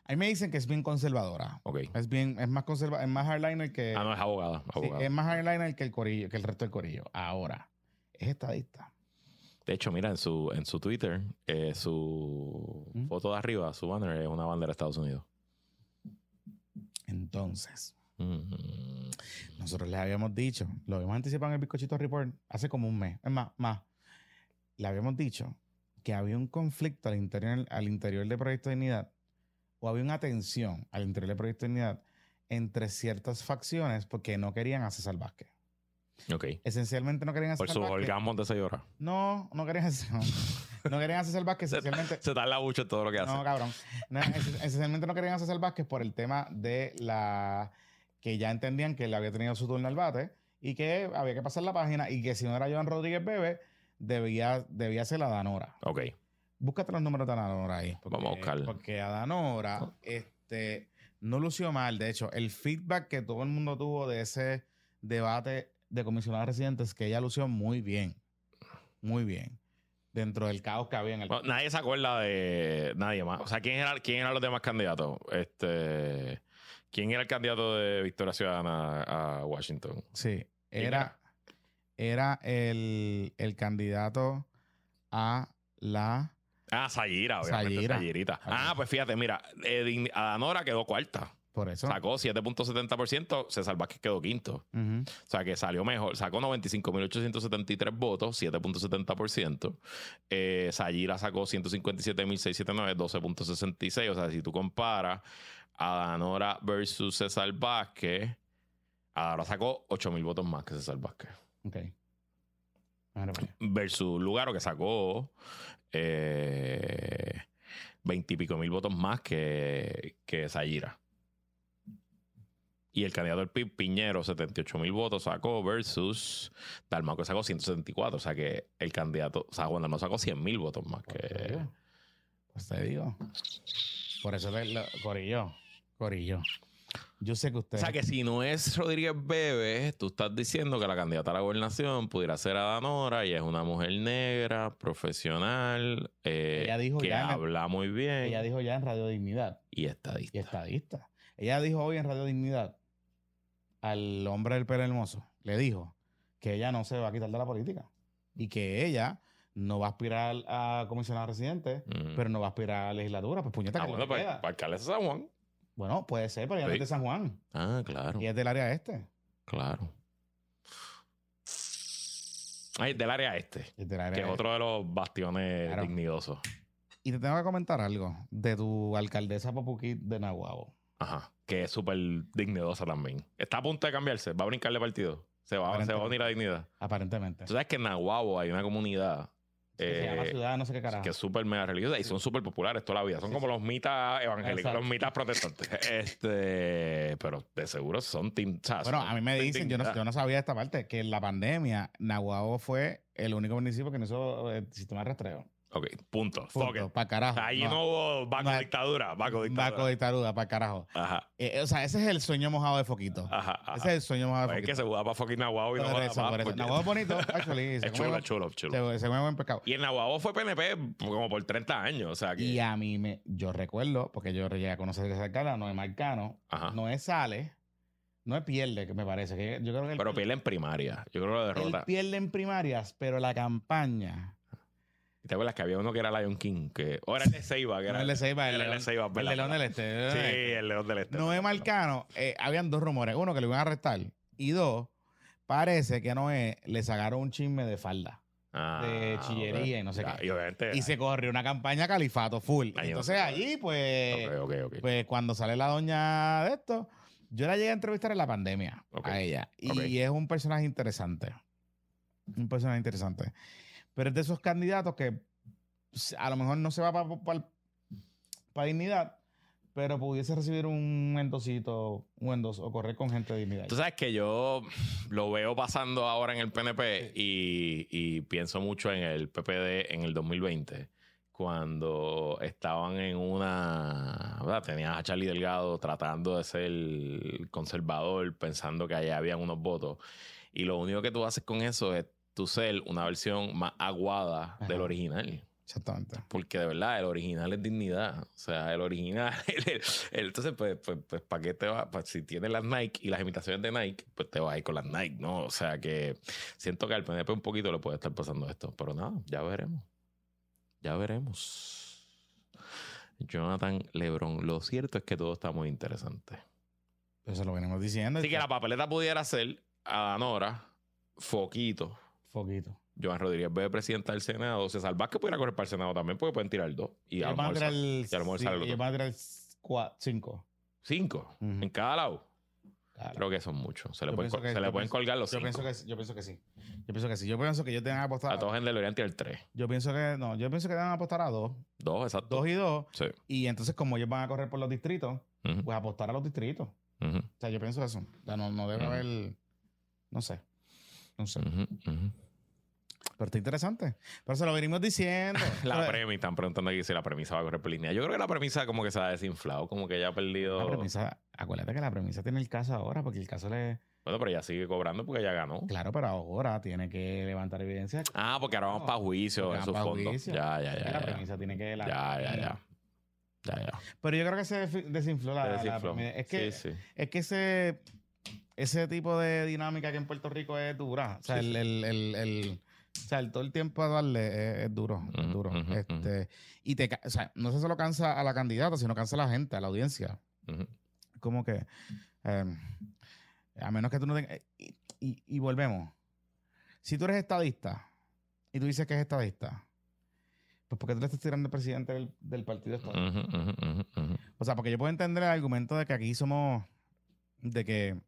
a mí me dicen que es bien conservadora. Ok. Es bien, es más conserva, es más hardliner que. Ah, no, es abogada. es más hardliner que el corillo, que el resto del corillo. Ahora, es estadista. De hecho, mira, en su, en su Twitter, eh, su ¿Mm? foto de arriba, su banner es una bandera de Estados Unidos. Entonces, nosotros les habíamos dicho, lo habíamos anticipado en el Bizcochito Report hace como un mes, es más, más. Le habíamos dicho que había un conflicto al interior, al interior del Proyecto de Dignidad o había una tensión al interior del Proyecto de Dignidad entre ciertas facciones porque no querían a César Vázquez. Ok. Esencialmente no querían a Por su holgamos de 6 horas. No, no querían a no, querían a César Vázquez esencialmente. Se, se la mucho todo lo que hace. No, cabrón. esencialmente no querían a César Vázquez por el tema de la que ya entendían que él había tenido su turno al bate y que había que pasar la página y que si no era Joan Rodríguez Bebe, debía, debía ser la Danora. Ok. Búscate los números de Danora ahí. Vamos a buscarlo. Porque a Danora este, no lució mal. De hecho, el feedback que todo el mundo tuvo de ese debate de comisionados residentes es que ella lució muy bien. Muy bien dentro del caos que había en el. nadie se acuerda de nadie más. O sea, ¿quién, era, quién eran los demás candidatos? Este. ¿Quién era el candidato de Victoria Ciudadana a Washington? Sí, era, era el, candidato a la... Ah, Sayira, obviamente. Sayirita. Ah, pues fíjate, mira, Adanora quedó cuarta. Por eso. Sacó 7.70%, César Vázquez quedó quinto. O sea que salió mejor. Sacó 95.873 votos, 7.70%. Eh, Sayira sacó 157.679, 12.66. O sea, si tú comparas a Danora versus César Vázquez, Adora sacó 8.000 votos más que César Vázquez. Ok. Versus Lugaro, que sacó eh, 20 y pico mil votos más que, que Sayira. Y el candidato del PIB, Piñero, 78 mil votos sacó versus Dalmau, que sacó 174. O sea que el candidato, o sea, sacó 100 mil votos más que. Pues te digo. Por eso le, Corillo. Corillo. Yo sé que usted. O sea que si no es Rodríguez Bebe, tú estás diciendo que la candidata a la gobernación pudiera ser Adanora y es una mujer negra, profesional, eh, que habla muy bien. Ella dijo ya en Radio Dignidad. Y estadista. Y estadista. Ella dijo hoy en Radio Dignidad al hombre del pelo hermoso, le dijo que ella no se va a quitar de la política y que ella no va a aspirar a comisionado residente, pero no va a aspirar a legislatura. Pues puñeta, ah, bueno, pues, para, para San Juan. Bueno, puede ser, pero ella no es de San Juan. Ah, claro. Y es del área este. Claro. Ay, del área este. Es del área que es otro de los bastiones dignidosos. Y te tengo que comentar algo de tu alcaldesa Popuquit de Nahuabo. Ajá. Que es súper dignidosa también. Está a punto de cambiarse. Va a brincarle partido. Se va, se va a unir a dignidad. Aparentemente. Tú sabes que en Nahuabo hay una comunidad que se llama eh, ciudad, no sé qué carajo. Que es súper mega religiosa y son súper populares toda la vida. Son como los mitas evangélicos, los mitas protestantes. Este, pero de seguro son Bueno, a mí me dicen, yo no, yo no, sabía esta parte, que en la pandemia, Nahuabo fue el único municipio que no hizo el sistema de rastreo. Ok, punto. Punto, para carajo. Ahí no, hubo Baco dictadura. Baco dictadura. Dictadura, para carajo. Ajá. Eh, o sea, ese es el sueño mojado de Foquito. Ajá. Ese es el sueño mojado de Foquito. Es que se muda para Foquito Nahuabo y no para Nahuabo es bonito, actually. Es chulo, chulo, chulo. Se, se mueve buen pescado. Y en Nahuabo fue PNP como por 30 años. O sea, que... Y a mí, me, yo recuerdo, porque yo llegué a conocer esa cara, no es Marcano, no es Sale. No es pierde, que me parece. Que yo creo que pero pierde en primaria. Yo creo que lo derrota. Él pierde en primarias, pero la campaña ¿Te acuerdas que había uno que era Lion King? Que, o era el de Seiba. Que era, el de Seiba. El, de Seiba, el de León del Este. Sí, el León del Este. Noé Marcano, eh, habían dos rumores. Uno, que le iban a arrestar. Y dos, parece que Noé le sacaron un chisme de falda. Ah, de chillería y no sé qué. Y, se corrió una campaña califato full. Entonces allí, pues, pues cuando sale la doña de esto, yo la llegué a entrevistar en la pandemia a ella. Y es un personaje interesante. Un personaje interesante. Pero es de esos candidatos que a lo mejor no se va para dignidad, pero pudiese recibir un endosito, un endos o correr con gente de dignidad. Tú sabes que yo lo veo pasando ahora en el PNP y, pienso mucho en el PPD en el 2020 cuando estaban en una, ¿verdad? Tenías a Charlie Delgado tratando de ser conservador, pensando que allá habían unos votos. Y lo único que tú haces con eso es tu ser una versión más aguada del original. Exactamente. Porque de verdad, el original es dignidad. O sea, el original. entonces, pues, pues, pues ¿para qué te va? Pues, si tienes las Nike y las imitaciones de Nike, pues te vas a ir con las Nike, ¿no? O sea, que siento que al PNP un poquito le puede estar pasando esto. Pero nada, ya veremos. Ya veremos. Jonathan Lebron, lo cierto es que todo está muy interesante. Eso lo venimos diciendo. Así que la papeleta pudiera ser a Nora, Foquito Poquito. Joan Rodríguez ve presidenta del Senado. César Vázquez pudiera correr para el Senado también, porque pueden tirar dos. Y a lo mejor el, van a tirar cinco. ¿Cinco? ¿En cada lado? Creo que son muchos. Se le, pueden, se le pueden colgar los yo cinco. Pienso que, yo pienso que sí. Yo pienso que sí. Yo pienso que ellos deben apostar. A todos en tirar tres. Yo pienso que no. Yo pienso que deben apostar a dos. Dos, exacto. Dos y dos. Sí. Y entonces, como ellos van a correr por los distritos, pues apostar a los distritos. O sea, yo pienso eso. O sea, no, no debe haber. No sé. No sé. Pero está interesante. Pero se lo venimos diciendo. la premisa, están preguntando aquí si la premisa va a correr por línea. Yo creo que la premisa como que se ha desinflado, como que ya ha perdido. La premisa, acuérdate que la premisa tiene el caso ahora, porque el caso le. Bueno, pero ya sigue cobrando porque ya ganó. Claro, pero ahora tiene que levantar evidencia. Ah, porque ahora vamos para juicio en sus fondos. Ya, ya, ya. La premisa tiene que. ya, ya, ya. Ya, ya. Pero yo creo que se desinfló la, Es que, es que ese, ese tipo de dinámica que en Puerto Rico es dura. O sea, el, el o sea, el, todo el tiempo a darle es, duro, es duro. este, y te, o sea, no se solo cansa a la candidata, sino cansa a la gente, a la audiencia. como que, em, a menos que tú no tengas, y, volvemos, si tú eres estadista y tú dices que es estadista, pues ¿por qué tú le estás tirando al presidente del, partido O sea, porque yo puedo entender el argumento de que aquí somos, de que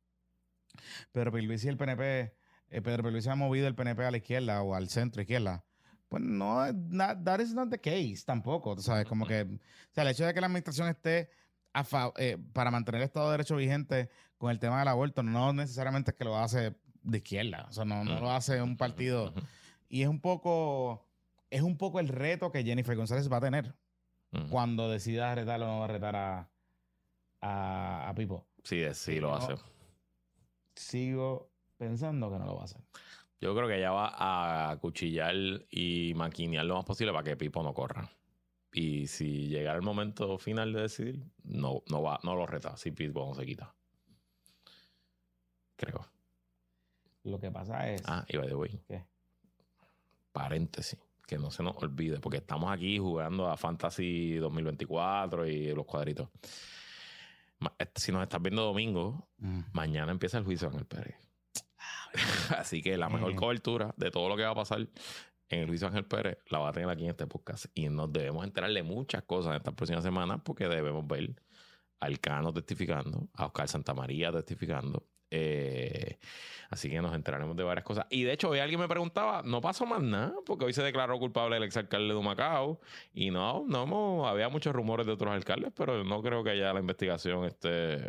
Pedro Pierluisi y el PNP, eh, Pedro Pierluisi ha movido el PNP a la izquierda o al centro izquierda. Pues no, that is not the case tampoco. O sea, como que, o sea, el hecho de que la administración esté eh, para mantener el Estado de Derecho vigente con el tema del aborto, no necesariamente es que lo hace de izquierda. O sea, no, no lo hace un partido. Y es un poco, es un poco el reto que Jennifer González va a tener cuando decida retar o no va a retar a, a, Pipo. Sí, sí lo hace. Sigo pensando que no lo va a hacer. Yo creo que ella va a cuchillar y maquinear lo más posible para que Pipo no corra. Y si llegara el momento final de decidir, no, no, va, no lo reta si Pipo no se quita. Creo. Lo que pasa es. Ah, y by the way. ¿Qué? Paréntesis. Que no se nos olvide, porque estamos aquí jugando a Fantasy 2024 y los cuadritos. Si nos estás viendo domingo, mm. mañana empieza el juicio en el Pérez. Así que la mejor cobertura de todo lo que va a pasar en el juicio Ángel Pérez la va a tener aquí en este podcast. Y nos debemos enterar de muchas cosas en estas próximas semanas porque debemos ver a Cano testificando, a Oscar Santamaría testificando. Eh, así que nos enteraremos de varias cosas. Y de hecho, hoy alguien me preguntaba, no pasó más nada, porque hoy se declaró culpable el exalcalde de Humacao. Y no, no había muchos rumores de otros alcaldes, pero no creo que haya la investigación este.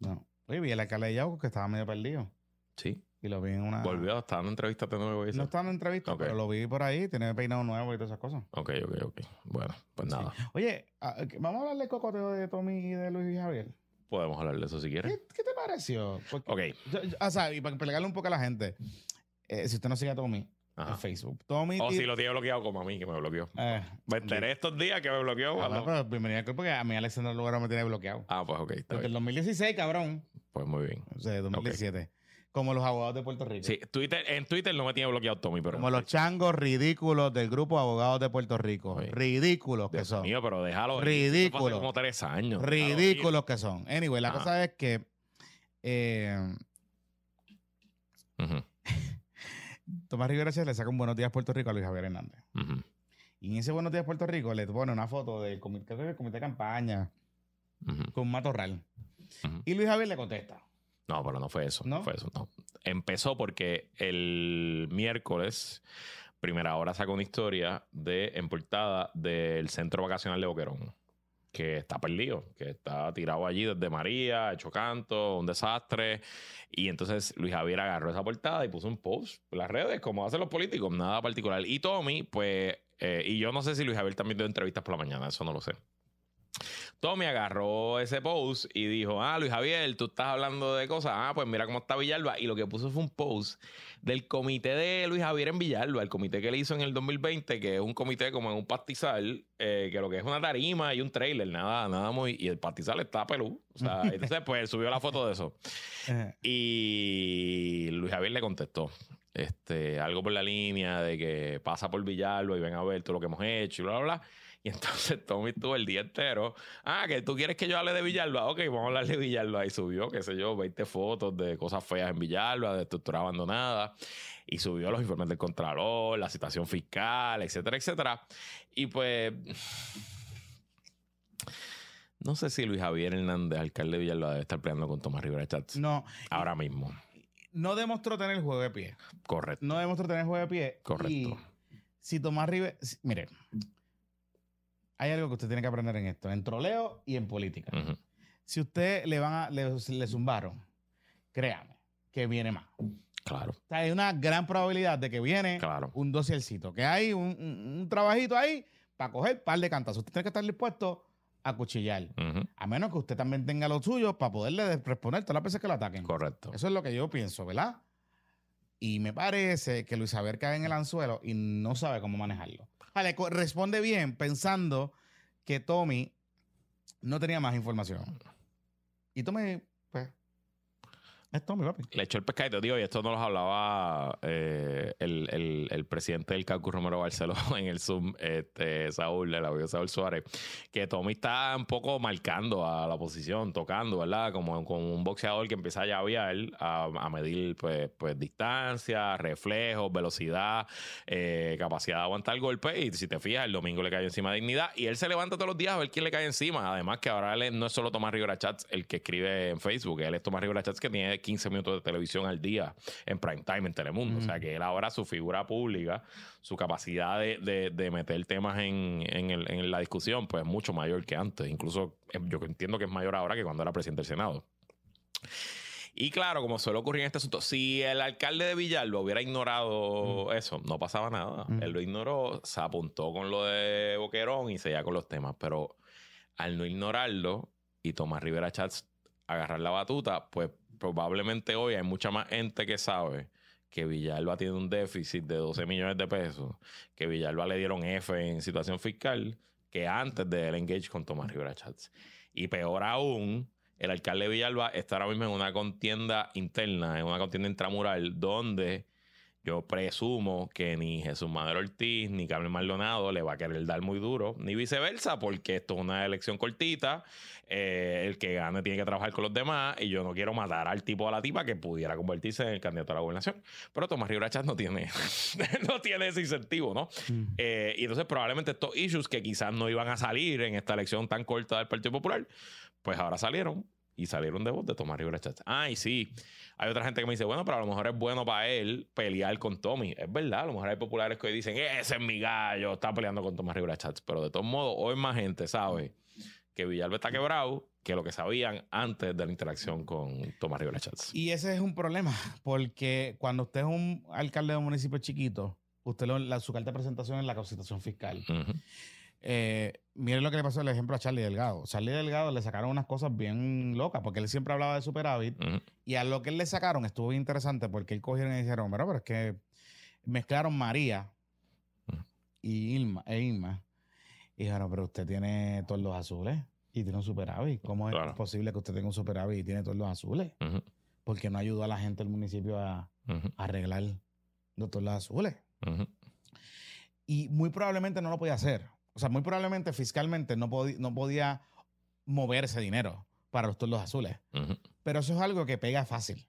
No. Oye, vi el alcalde de Yauco que estaba medio perdido. Sí. Y lo vi en una. Volvió, estaba en entrevista de nuevo. No estaba en entrevista, pero lo vi por ahí, tiene peinado nuevo y todas esas cosas. Ok, ok, ok. Bueno, pues nada. Oye, ah, vamos a hablarle cocoteo de Tommy y de Luis y Javier. Podemos hablar de eso si quieres. ¿Qué, te pareció? ok. o sea, y para pegarle un poco a la gente, eh, si usted no sigue a Tommy, en Facebook. Tommy o si lo tiene bloqueado como a mí, que me bloqueó. Eh, me enteré estos días que me bloqueó. Ah, no, pero bienvenida porque a mí Alexander Lugaro me tiene bloqueado. Ah, pues ok. Desde el 2016, cabrón. Pues muy bien. O sea, 2017. Como los abogados de Puerto Rico. Sí, Twitter, en Twitter no me tiene bloqueado Tommy, pero. Como los changos ridículos del grupo Abogados de Puerto Rico. Ridículos que son. Mío, pero déjalo. Ridículos. como tres años. Ridículos que son. Anyway, la cosa es que. Eh, Tomás Rivera le saca un Buenos Días Puerto Rico a Luis Javier Hernández. Y en ese Buenos Días Puerto Rico le pone una foto del comité, del comité de campaña con un matorral. Y Luis Javier le contesta. No, pero no fue eso. No, fue eso. No. Empezó porque el miércoles, primera hora, sacó una historia de en portada del centro vacacional de Boquerón. Que está perdido, que está tirado allí desde María, hecho canto, un desastre. Y entonces Luis Javier agarró esa portada y puso un post en las redes, como hacen los políticos, nada particular. Y Tommy, pues, eh, y yo no sé si Luis Javier también dio entrevistas por la mañana, eso no lo sé. Tommy agarró ese post y dijo, ah, Luis Javier, tú estás hablando de cosas. Ah, pues mira cómo está Villalba. Y lo que puso fue un post del comité de Luis Javier en Villalba, el comité que le hizo en el 2020, que es un comité como en un pastizal, eh, que lo que es una tarima y un trailer, nada, nada muy... Y el pastizal está pelú. O sea, entonces pues subió la foto de eso. y Luis Javier le contestó. Este, algo por la línea de que pasa por Villalba y ven a ver todo lo que hemos hecho y bla, bla, bla. Y entonces Tommy estuvo el día entero. Ah, que tú quieres que yo hable de Villalba. Ok, vamos a hablar de Villalba. Y subió, qué sé yo, 20 fotos de cosas feas en Villalba, de estructura abandonada. Y subió los informes del Contralor, la situación fiscal, etcétera, etcétera. Y pues. No sé si Luis Javier Hernández, alcalde de Villalba, debe estar peleando con Tomás Rivera Chats. No. Ahora mismo. No demostró tener el juego de pie. Correcto. No demostró tener el juego de pie. Correcto. si Tomás Rivera. Mire, hay algo que usted tiene que aprender en esto, en troleo y en política. Si usted le van a, le, zumbaron, créame, que viene más. Claro. hay una gran probabilidad de que viene un dosiercito, que hay un, trabajito ahí para coger un par de cantas. Usted tiene que estar dispuesto a cuchillar. A menos que usted también tenga lo suyo para poderle responder todas las veces que lo ataquen. Correcto. Eso es lo que yo pienso, ¿verdad? Y me parece que Luis Javier cae en el anzuelo y no sabe cómo manejarlo. Vale, responde bien pensando que Tommy no tenía más información. Y Tommy, pues. Es Tommy, papi. Le echó el pescadito, tío, y esto no los hablaba eh, el, el, presidente del Caucus Romero Barceló en el Zoom, este, Saúl, el amigo Saúl Suárez, que Tommy está un poco marcando a la posición, tocando, ¿verdad? Como, como un boxeador que empieza a llavear, a, medir pues, pues distancia, reflejos, velocidad, eh, capacidad de aguantar el golpe. Y si te fijas, el domingo le cayó encima dignidad y él se levanta todos los días a ver quién le cae encima. Además que ahora él no es solo Tomás Rivera Chats el que escribe en Facebook, él es Tomás Rivera Chats que tiene 15 minutos de televisión al día en prime time en Telemundo. O sea que él ahora su figura pública, su capacidad de, meter temas en, en, la discusión, pues es mucho mayor que antes. Incluso eh, yo entiendo que es mayor ahora que cuando era presidente del Senado. Y claro, como suele ocurrir en este asunto, si el alcalde de Villalba hubiera ignorado eso, no pasaba nada. Él lo ignoró, se apuntó con lo de Boquerón y seguía con los temas. Pero al no ignorarlo y Tomás Rivera Chats agarrar la batuta, pues probablemente hoy hay mucha más gente que sabe que Villalba tiene un déficit de 12 millones de pesos, que Villalba le dieron F en situación fiscal, que antes de él engage con Tomás Rivera Chats. Y peor aún, el alcalde de Villalba está ahora mismo en una contienda interna, en una contienda intramural, donde yo presumo que ni Jesús Madero Ortiz ni Carmen Maldonado le va a querer dar muy duro, ni viceversa, porque esto es una elección cortita. Eh, el que gane tiene que trabajar con los demás y yo no quiero matar al tipo o a la tipa que pudiera convertirse en el candidato a la gobernación. Pero Tomás Rivera no tiene, no tiene ese incentivo, ¿no? Mm. Eh, y entonces probablemente estos issues que quizás no iban a salir en esta elección tan corta del Partido Popular, pues ahora salieron y salieron de voz de Tomás Rivera Chats. Ah, y sí, hay otra gente que me dice, bueno, pero a lo mejor es bueno para él pelear con Tommy. Es verdad, a lo mejor hay populares que dicen, ese es mi gallo, está peleando con Tomás Rivera Chats. Pero de todos modos, hoy más gente sabe que Villalba está quebrado que lo que sabían antes de la interacción con Tomás Rivera Chats. Y ese es un problema, porque cuando usted es un alcalde de un municipio chiquito, usted la, su carta de presentación es la constitución fiscal. Eh, miren lo que le pasó el ejemplo a Charlie Delgado. Charlie Delgado le sacaron unas cosas bien locas porque él siempre hablaba de superávit y a lo que él le sacaron estuvo bien interesante porque él cogieron y dijeron, pero, pero es que mezclaron María y Ilma, e Irma y dijeron, pero usted tiene todos los azules y tiene un superávit. ¿Cómo es posible que usted tenga un superávit y tiene todos los azules? Porque no ayudó a la gente del municipio a, arreglar todos los azules. Y muy probablemente no lo podía hacer o sea, muy probablemente fiscalmente no, no podía mover ese dinero para los toldos azules. Pero eso es algo que pega fácil.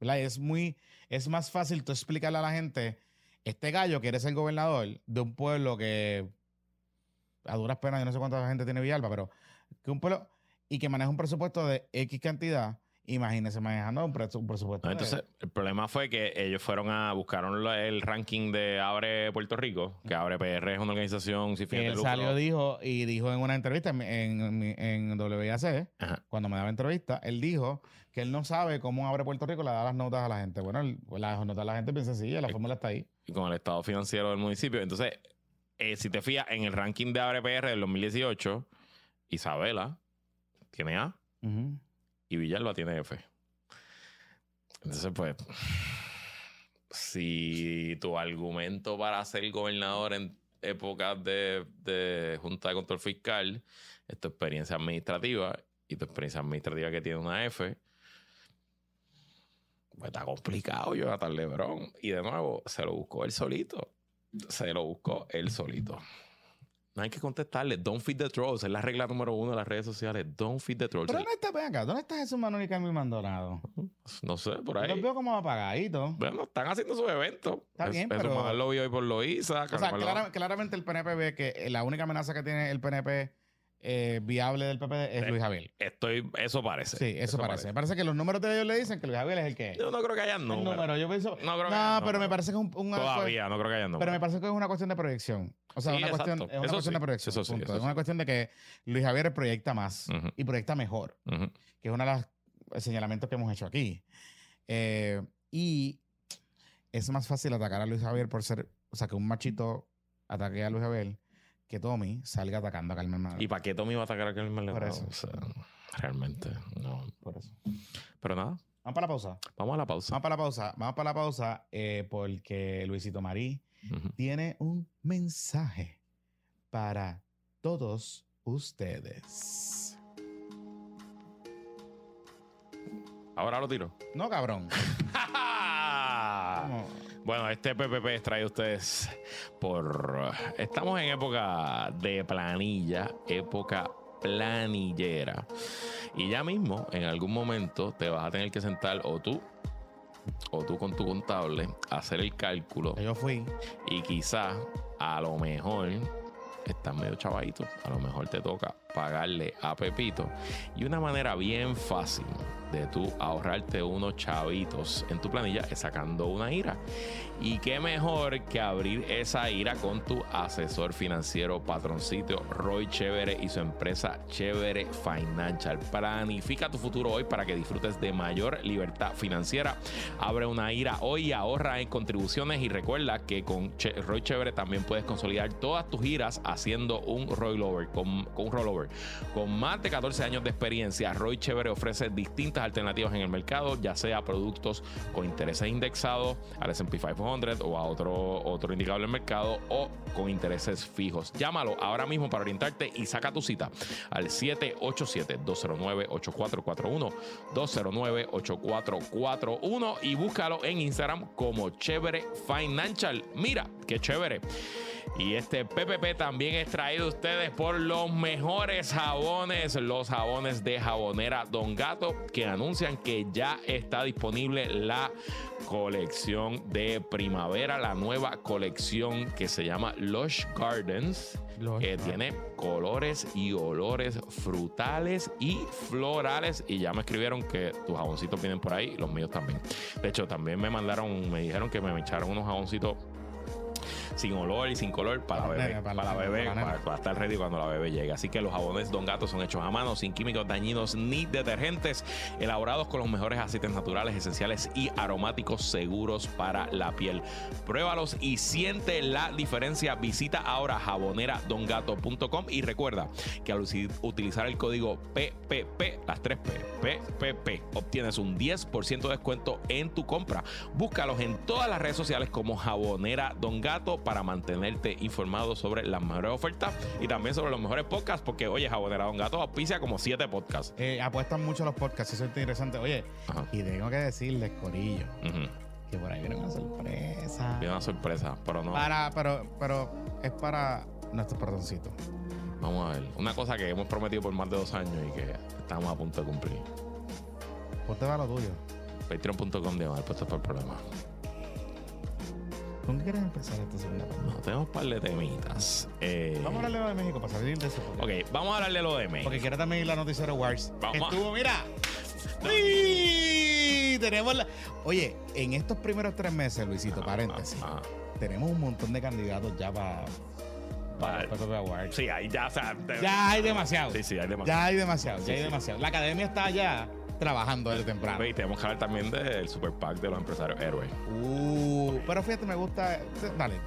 ¿verdad? Es muy, es más fácil tú explicarle a la gente, este gallo quiere ser gobernador de un pueblo que a duras penas, yo no sé cuánta gente tiene Villalba, pero que un pueblo y que maneja un presupuesto de X cantidad Imagínese manejando un, presupuesto. entonces, el problema fue que ellos fueron a buscaron el ranking de Abre Puerto Rico, que Abre PR es una organización sin fin de lucro. salió dijo y dijo en una entrevista en, en, WAC, cuando me daba entrevista, él dijo que él no sabe cómo Abre Puerto Rico le da las notas a la gente. Bueno, pues las notas a la gente piensa sí, la fórmula está ahí. Y con el estado financiero del municipio. Entonces, eh, si te fijas, en el ranking de Abre PR del 2018, Isabela tiene A y Villalba tiene F. Entonces, pues, si tu argumento para ser gobernador en épocas de, Junta de Control Fiscal es tu experiencia administrativa y tu experiencia administrativa que tiene una F, pues está complicado, Jonathan Lebron. Y de nuevo, se lo buscó él solito. Se lo buscó él solito. No hay que contestarle. Don't feed the trolls. Es la regla número uno de las redes sociales. Don't feed the trolls. ¿Pero dónde está, acá, ¿dónde está Jesús Manuel y Carmen Maldonado? No sé, por ahí. Los veo como apagaditos. Bueno, están haciendo sus eventos. Está bien, pero... Jesús lo vio hoy por Loíza. O sea, claramente el PNP ve que la única amenaza que tiene el PNP eh, viable del PP es Luis Javier. Estoy, eso parece. Sí, eso, parece. Me parece que los números de ellos le dicen que Luis Javier es el que Yo no creo que haya números. Número, yo pienso. No, creo que no pero me parece que es un, Todavía, no creo que haya números. Pero me parece que es una cuestión de proyección. O sea, una cuestión, es una cuestión de proyección. Eso sí, es una cuestión de que Luis Javier proyecta más y proyecta mejor, que es uno de los señalamientos que hemos hecho aquí. Eh, y es más fácil atacar a Luis Javier por ser, o sea, que un machito ataque a Luis Javier que Tommy salga atacando a Carmen Maldonado. ¿Y para qué Tommy va a atacar a Carmen Maldonado? Por eso. O sea, realmente, no. Por eso. Pero nada. Vamos para la pausa. Vamos a la pausa. Vamos para la pausa. Vamos para la pausa eh, porque Luisito Marí tiene un mensaje para todos ustedes. Ahora lo tiro. No, cabrón. bueno, este PPP trae ustedes por... Estamos en época de planilla, época planillera. Y ya mismo, en algún momento, te vas a tener que sentar o tú o tú con tu contable hacer el cálculo. Yo fui. Y quizás, a lo mejor, estás medio chavadito, a lo mejor te toca pagarle a Pepito. Y una manera bien fácil de tú ahorrarte unos chavitos en tu planilla es sacando una ira. Y qué mejor que abrir esa ira con tu asesor financiero patroncito Roy Chévere y su empresa Chévere Financial. Planifica tu futuro hoy para que disfrutes de mayor libertad financiera. Abre una ira hoy y ahorra en contribuciones y recuerda que con Roy Chévere también puedes consolidar todas tus giras haciendo un rollover con, con un rollover. Con más de 14 años de experiencia, Roy Chévere ofrece distintas alternativas en el mercado, ya sea productos con intereses indexados al S&P 500 o a otro, otro indicador del mercado o con intereses fijos. Llámalo ahora mismo para orientarte y saca tu cita al 787-209-8441, 209-8441 y búscalo en Instagram como Chévere Financial. Mira, qué chévere. Y este PPP también es traído a ustedes por los mejores jabones, los jabones de jabonera Don Gato, que anuncian que ya está disponible la colección de primavera, la nueva colección que se llama Lush Gardens, que tiene colores y olores frutales y florales. Y ya me escribieron que tus jaboncitos vienen por ahí, los míos también. De hecho, también me mandaron, me dijeron que me echaron unos jaboncitos sin olor y sin color para, la bebé. Para, la bebé, para, estar ready cuando la bebé llegue. Así que los jabones Don Gato son hechos a mano, sin químicos dañinos ni detergentes, elaborados con los mejores aceites naturales, esenciales y aromáticos seguros para la piel. Pruébalos y siente la diferencia. Visita ahora jaboneradongato.com y recuerda que al utilizar el código PPP, las 3 P, PPP, obtienes un 10% de descuento en tu compra. Búscalos en todas las redes sociales como Jabonera Don Gato para mantenerte informado sobre las mejores ofertas y también sobre los mejores podcasts, porque oye, Jabonera Don Gato auspicia como siete podcasts. Eh, apuestan mucho los podcasts, eso es interesante. Oye, y tengo que decirles, Corillo, que por ahí viene una sorpresa. Viene una sorpresa, pero no. Para, pero, pero es para nuestro perdoncito. Vamos a ver. Una cosa que hemos prometido por más de dos años y que estamos a punto de cumplir. Ponte va lo tuyo. Patreon.com de mal, puesto por el problema. ¿Con qué quieres empezar esta segunda No, tenemos un par de temitas. Eh, vamos a hablarle lo de México para salir de eso. Ok, vamos a hablarle lo de México. Porque quiero también ir la noticia de Wars. Vamos Estuvo, mira. ¡Uy! Tenemos la. Oye, en estos primeros tres meses, Luisito, paréntesis, tenemos un montón de candidatos ya para. Para, para Sí, ahí ya, o sea, ya hay demasiado. Sí, sí, hay demasiado. Ya hay demasiado, ya hay demasiado. La academia está allá trabajando desde temprano. Y tenemos que hablar también del Super Pack de los empresarios héroes. Uh, pero fíjate, me gusta. Dale,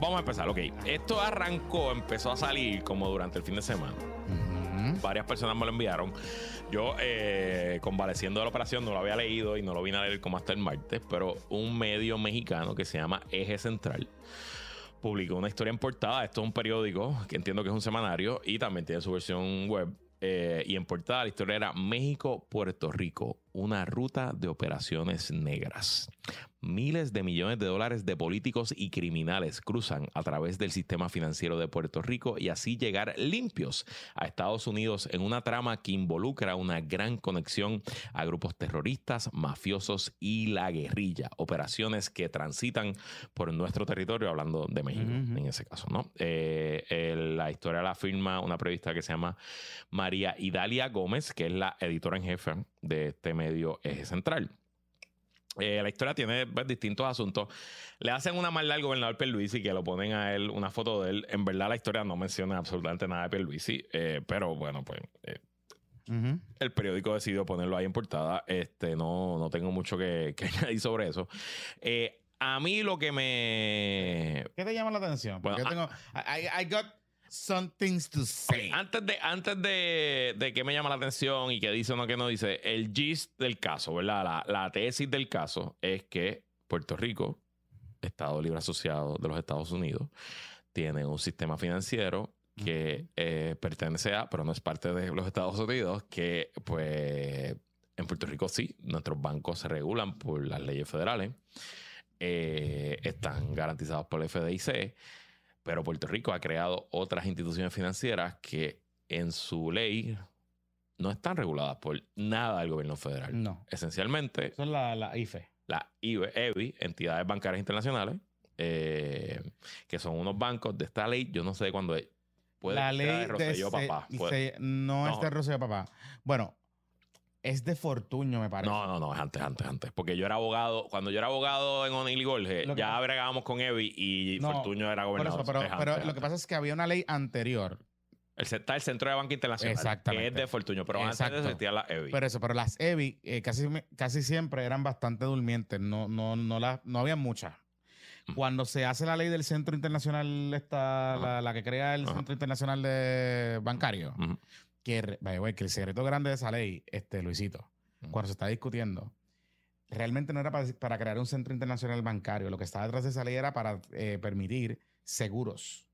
Vamos, a empezar, ok. Esto arrancó, empezó a salir como durante el fin de semana. Varias personas me lo enviaron. Yo, eh, convaleciendo de la operación, no lo había leído y no lo vine a leer como hasta el martes, pero un medio mexicano que se llama Eje Central publicó una historia en portada. Esto es un periódico que entiendo que es un semanario y también tiene su versión web. Eh, y en portada la historia era México-Puerto Rico, una ruta de operaciones negras. Miles de millones de dólares de políticos y criminales cruzan a través del sistema financiero de Puerto Rico y así llegar limpios a Estados Unidos en una trama que involucra una gran conexión a grupos terroristas, mafiosos y la guerrilla. Operaciones que transitan por nuestro territorio, hablando de México en ese caso. ¿no? Eh, la historia la firma una periodista que se llama María Idalia Gómez, que es la editora en jefe de este medio Eje Central. Eh, la historia tiene pues, distintos asuntos. Le hacen una maldad al gobernador Pierluisi que lo ponen a él, una foto de él. En verdad la historia no menciona absolutamente nada de Pierluisi, eh, pero bueno, pues eh, el periódico decidió ponerlo ahí en portada. Este, no, no tengo mucho que, que añadir sobre eso. a mí lo que me... ¿Qué te llama la atención? Porque yo tengo... I got some things to say. Antes de, antes de, de, que me llama la atención y que dice o no que no dice, el gist del caso, ¿verdad? La, la tesis del caso es que Puerto Rico, Estado Libre Asociado de los Estados Unidos, tiene un sistema financiero que eh, pertenece a, pero no es parte de los Estados Unidos, que pues En Puerto Rico sí, nuestros bancos se regulan por las leyes federales, eh, están garantizados por el FDIC, pero Puerto Rico ha creado otras instituciones financieras que en su ley no están reguladas por nada del gobierno federal. No. Esencialmente. Son la, la IFE. La IBE, EBI, entidades bancarias internacionales, eh, que son unos bancos de esta ley. Yo no sé cuándo es. Puede la ley de Rosselló Papá. no, es de Rosselló Papá. Bueno, es de Fortuño, me parece. No, no, no, es antes, antes, antes. Porque yo era abogado, cuando yo era abogado en O'Neill y Gorge, ya bregábamos con Evi y Fortuño era gobernador. pero, lo que pasa es que había una ley anterior. El, está el Centro de Banca Internacional, Exactamente. que es de Fortuño, pero antes existía la EBI. Pero eso, pero las EBI eh, casi, casi siempre eran bastante durmientes, no, no, no, la, no había muchas. Cuando se hace la ley del Centro Internacional, esta, la, que crea el Centro Internacional de Bancario, que, que el secreto grande de esa ley, este, Luisito, cuando se está discutiendo, realmente no era para, crear un centro internacional bancario. Lo que estaba detrás de esa ley era para eh, permitir seguros.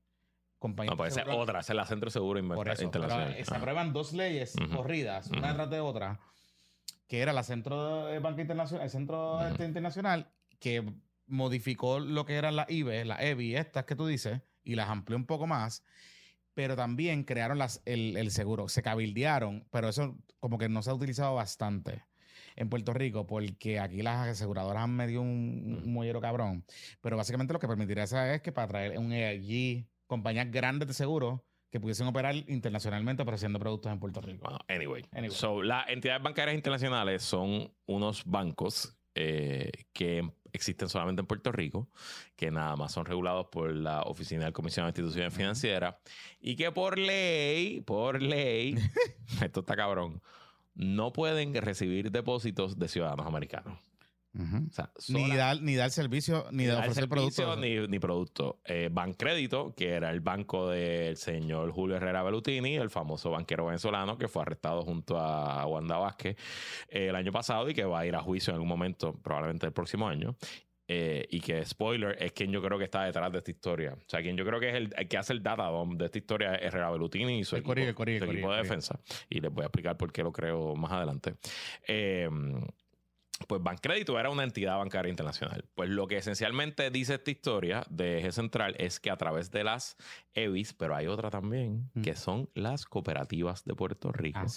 Compañías no, puede ser otra, es la Centro Seguro Internacional. se aprueban dos leyes corridas, una detrás de otra, que era la Centro de Banca Internacional, el Centro este Internacional, que modificó lo que eran las IBE, las EBI, estas que tú dices, y las amplió un poco más pero también crearon las, el, seguro, se cabildearon, pero eso como que no se ha utilizado bastante en Puerto Rico porque aquí las aseguradoras han medio un, un mollero cabrón, pero básicamente lo que permitiría eso es que para traer un EIG, compañías grandes de seguro, que pudiesen operar internacionalmente ofreciendo productos en Puerto Rico. anyway. So, las entidades bancarias internacionales son unos bancos eh, que existen solamente en Puerto Rico, que nada más son regulados por la Oficina del Comisión de Instituciones Financieras y que por ley, por ley, esto está cabrón, no pueden recibir depósitos de ciudadanos americanos ni, dar, ni dar servicio, ni, dar ofrecer productos. Ni, ni producto. Eh, Bancrédito, que era el banco del señor Julio Herrera Bellutini, el famoso banquero venezolano que fue arrestado junto a Wanda Vázquez eh, el año pasado y que va a ir a juicio en algún momento, probablemente el próximo año. Eh, y que, spoiler, es quien yo creo que está detrás de esta historia. O sea, quien yo creo que es el, que hace el data de esta historia es Herrera Bellutini y su, equipo, equipo, de defensa. Y les voy a explicar por qué lo creo más adelante. Eh, pues Bancrédito era una entidad bancaria internacional. Pues lo que esencialmente dice esta historia de Eje Central es que a través de las EBIs, pero hay otra también, mm. que son las cooperativas de Puerto Rico, ah,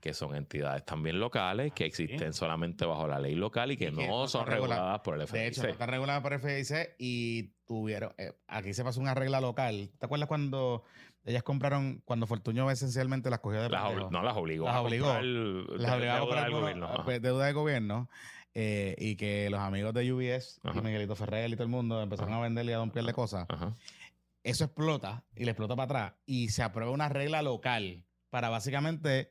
que son entidades también locales, que ah, existen solamente bajo la ley local y que, no, son reguladas por el FDIC. De hecho, no están reguladas por el FDIC y tuvieron, eh, aquí se pasó una regla local. ¿Te acuerdas cuando ellas compraron, cuando Fortuño esencialmente las cogió de las No las obligó. Las obligó. las obligó a comprar gobierno. Pues, deuda de gobierno. Eh, y que los amigos de UBS, y Miguelito Ferrer y todo el mundo empezaron a venderle a Don Pierre de cosas. Eso explota y le explota para atrás. Y se aprueba una regla local para básicamente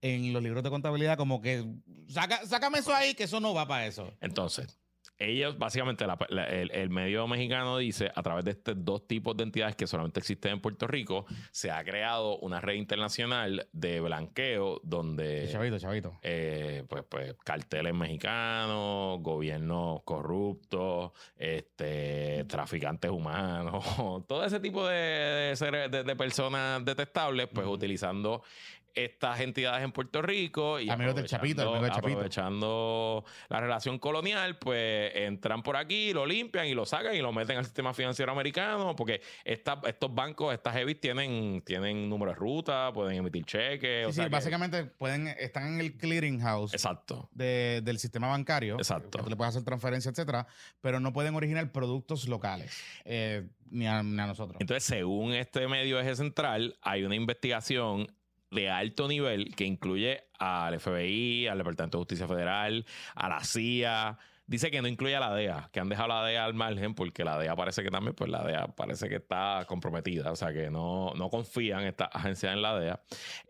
en los libros de contabilidad como que saca, sácame eso ahí, que eso no va para eso. Entonces, ellos, básicamente, el, medio mexicano dice, a través de estos dos tipos de entidades que solamente existen en Puerto Rico, se ha creado una red internacional de blanqueo donde... Chavito, chavito. Eh, pues, pues, carteles mexicanos, gobiernos corruptos, este, traficantes humanos, todo ese tipo de, de, personas detestables, pues utilizando estas entidades en Puerto Rico y amigos del Chapito, aprovechando la relación colonial, pues entran por aquí, lo limpian y lo sacan y lo meten al sistema financiero americano, porque estos bancos, estas heavies tienen, tienen número de ruta, pueden emitir cheques. Sí, sí básicamente pueden, están en el clearing house Exacto. del sistema bancario. Exacto. le puedes hacer transferencias, etcétera, pero no pueden originar productos locales, eh, ni, a, ni a nosotros. Entonces, según este medio eje central, hay una investigación de alto nivel que incluye al FBI, al Departamento de Justicia Federal, a la CIA, Dice que no incluye a la DEA, que han dejado la DEA al margen porque la DEA parece que también, pues la DEA parece que está comprometida, o sea que no, no confían estas agencias en la DEA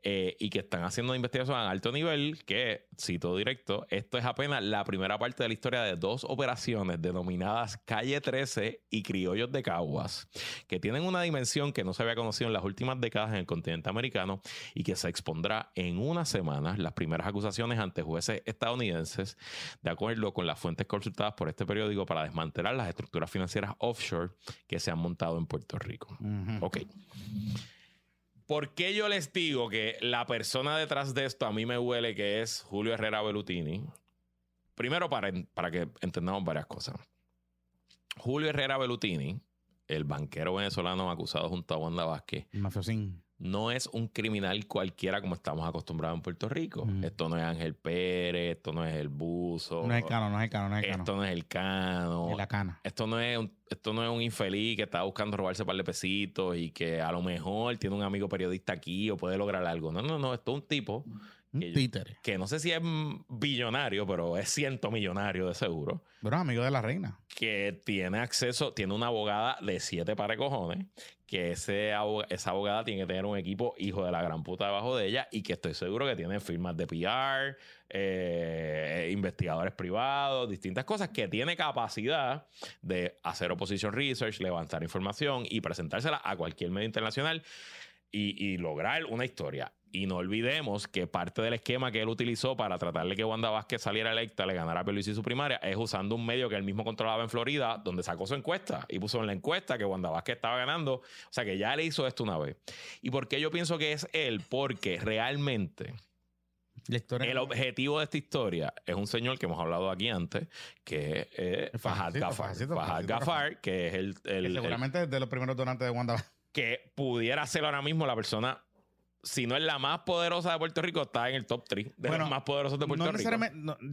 eh, y que están haciendo una investigación a alto nivel que, cito directo, esto es apenas la primera parte de la historia de dos operaciones denominadas Calle 13 y Criollos de Caguas, que tienen una dimensión que no se había conocido en las últimas décadas en el continente americano y que se expondrá en unas semanas las primeras acusaciones ante jueces estadounidenses de acuerdo con las fuentes consultadas por este periódico para desmantelar las estructuras financieras offshore que se han montado en Puerto Rico. Ok. ¿Por qué yo les digo que la persona detrás de esto a mí me huele que es Julio Herrera Bellutini? Primero, para, para que entendamos varias cosas. Julio Herrera Bellutini, el banquero venezolano acusado junto a Wanda Vázquez, Mafiosín. No es un criminal cualquiera como estamos acostumbrados en Puerto Rico. Esto no es Ángel Pérez, esto no es el buzo. No es el cano, no es el cano, no es el cano. Esto no es el cano. Es la cana. Esto no es, un, esto no es un infeliz que está buscando robarse un par de pesitos y que a lo mejor tiene un amigo periodista aquí o puede lograr algo. No, no, no. Esto es un tipo que, que no sé si es billonario, pero es ciento millonario de seguro. Pero amigo de la reina. Que tiene acceso, tiene una abogada de siete pares cojones, que ese, esa abogada tiene que tener un equipo hijo de la gran puta debajo de ella y que estoy seguro que tiene firmas de PR, eh, investigadores privados, distintas cosas, que tiene capacidad de hacer opposition research, levantar información y presentársela a cualquier medio internacional y, lograr una historia. Y no olvidemos que parte del esquema que él utilizó para tratar de que Wanda Vázquez saliera electa, le ganara a y su primaria, es usando un medio que él mismo controlaba en Florida, donde sacó su encuesta y puso en la encuesta que Wanda Vázquez estaba ganando. O sea que ya le hizo esto una vez. ¿Y por qué yo pienso que es él? Porque realmente... el objetivo de esta historia es un señor que hemos hablado aquí antes, que es Fahad Gafar. Fahad Gafar, que es el... seguramente es de los primeros donantes de Wanda que pudiera ser ahora mismo la persona, si no es la más poderosa de Puerto Rico, está en el top 3 de los más poderosos de Puerto Rico.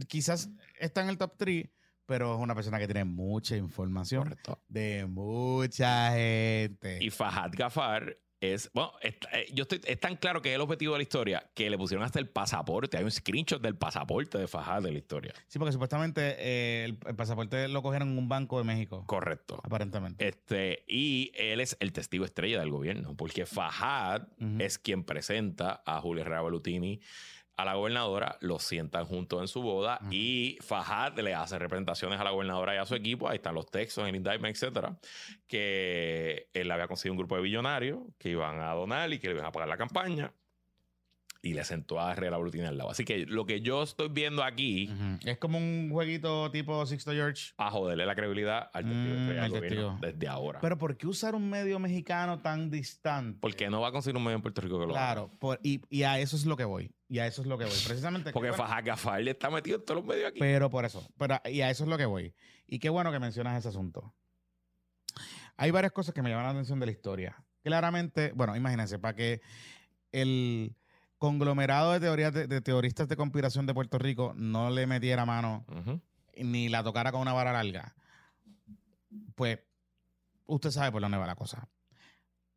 quizás está en el top 3, pero es una persona que tiene mucha información de mucha gente. Y Fahad Gafar es, bueno, eh, yo estoy, es tan claro que es el objetivo de la historia que le pusieron hasta el pasaporte. Hay un screenshot del pasaporte de Fajad de la historia. Sí, porque supuestamente eh, el, pasaporte lo cogieron en un banco de México. Correcto. Aparentemente. Este, y él es el testigo estrella del gobierno, porque Fajad es quien presenta a Julio Herrera Bellutini a la gobernadora, los sientan juntos en su boda y Fajad le hace representaciones a la gobernadora y a su equipo. Ahí están los textos en el indictment, etcétera. Que él había conseguido un grupo de billonarios que iban a donar y que le iban a pagar la campaña y le sentó a Herrera Brutina al lado. Así que lo que yo estoy viendo aquí es como un jueguito tipo Sixto George. A joderle la credibilidad al testigo, mm, desde ahora. Pero ¿por qué usar un medio mexicano tan distante? Porque no va a conseguir un medio en Puerto Rico que lo Claro, y, y, a eso es lo que voy. Y a eso es lo que voy. Precisamente. Porque Faja le está metido en todos los medios aquí. Pero por eso. Pero, y a eso es lo que voy. Y qué bueno que mencionas ese asunto. Hay varias cosas que me llaman la atención de la historia. Claramente, bueno, imagínense, para que el conglomerado de teorías de, teoristas de conspiración de Puerto Rico no le metiera mano ni la tocara con una vara larga, pues usted sabe por dónde va la cosa.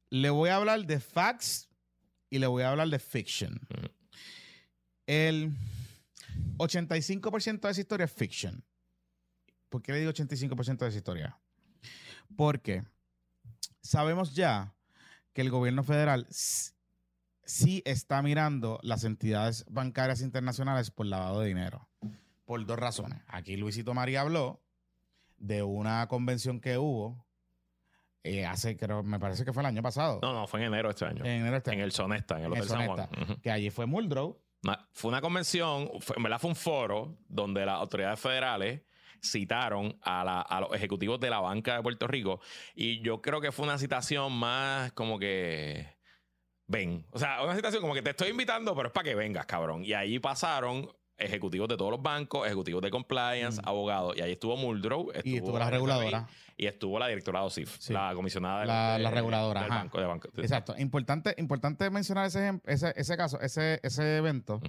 Le voy a hablar de facts y le voy a hablar de fiction. El 85% de esa historia es fiction. ¿Por qué le digo 85% de esa historia? Porque sabemos ya que el gobierno federal sí está mirando las entidades bancarias internacionales por lavado de dinero. Por dos razones. Aquí Luisito María habló de una convención que hubo eh, hace, creo, me parece que fue el año pasado. No, no, fue en enero este año. En enero este En el Sonesta, en el Hotel San Juan. Que allí fue Muldrow. fue una convención, en verdad fue un foro donde las autoridades federales citaron a, a, los ejecutivos de la banca de Puerto Rico y yo creo que fue una citación más como que ven. O sea, una situación como que te estoy invitando, pero es para que vengas, cabrón. Y ahí pasaron ejecutivos de todos los bancos, ejecutivos de compliance, mm. abogados. Y ahí estuvo Muldrow. Estuvo y estuvo la reguladora. Y estuvo la directora de OSIF, la comisionada de, la, la reguladora. Del banco, de banco. Exacto. Importante, importante mencionar ese, ese, ese caso, ese, ese evento,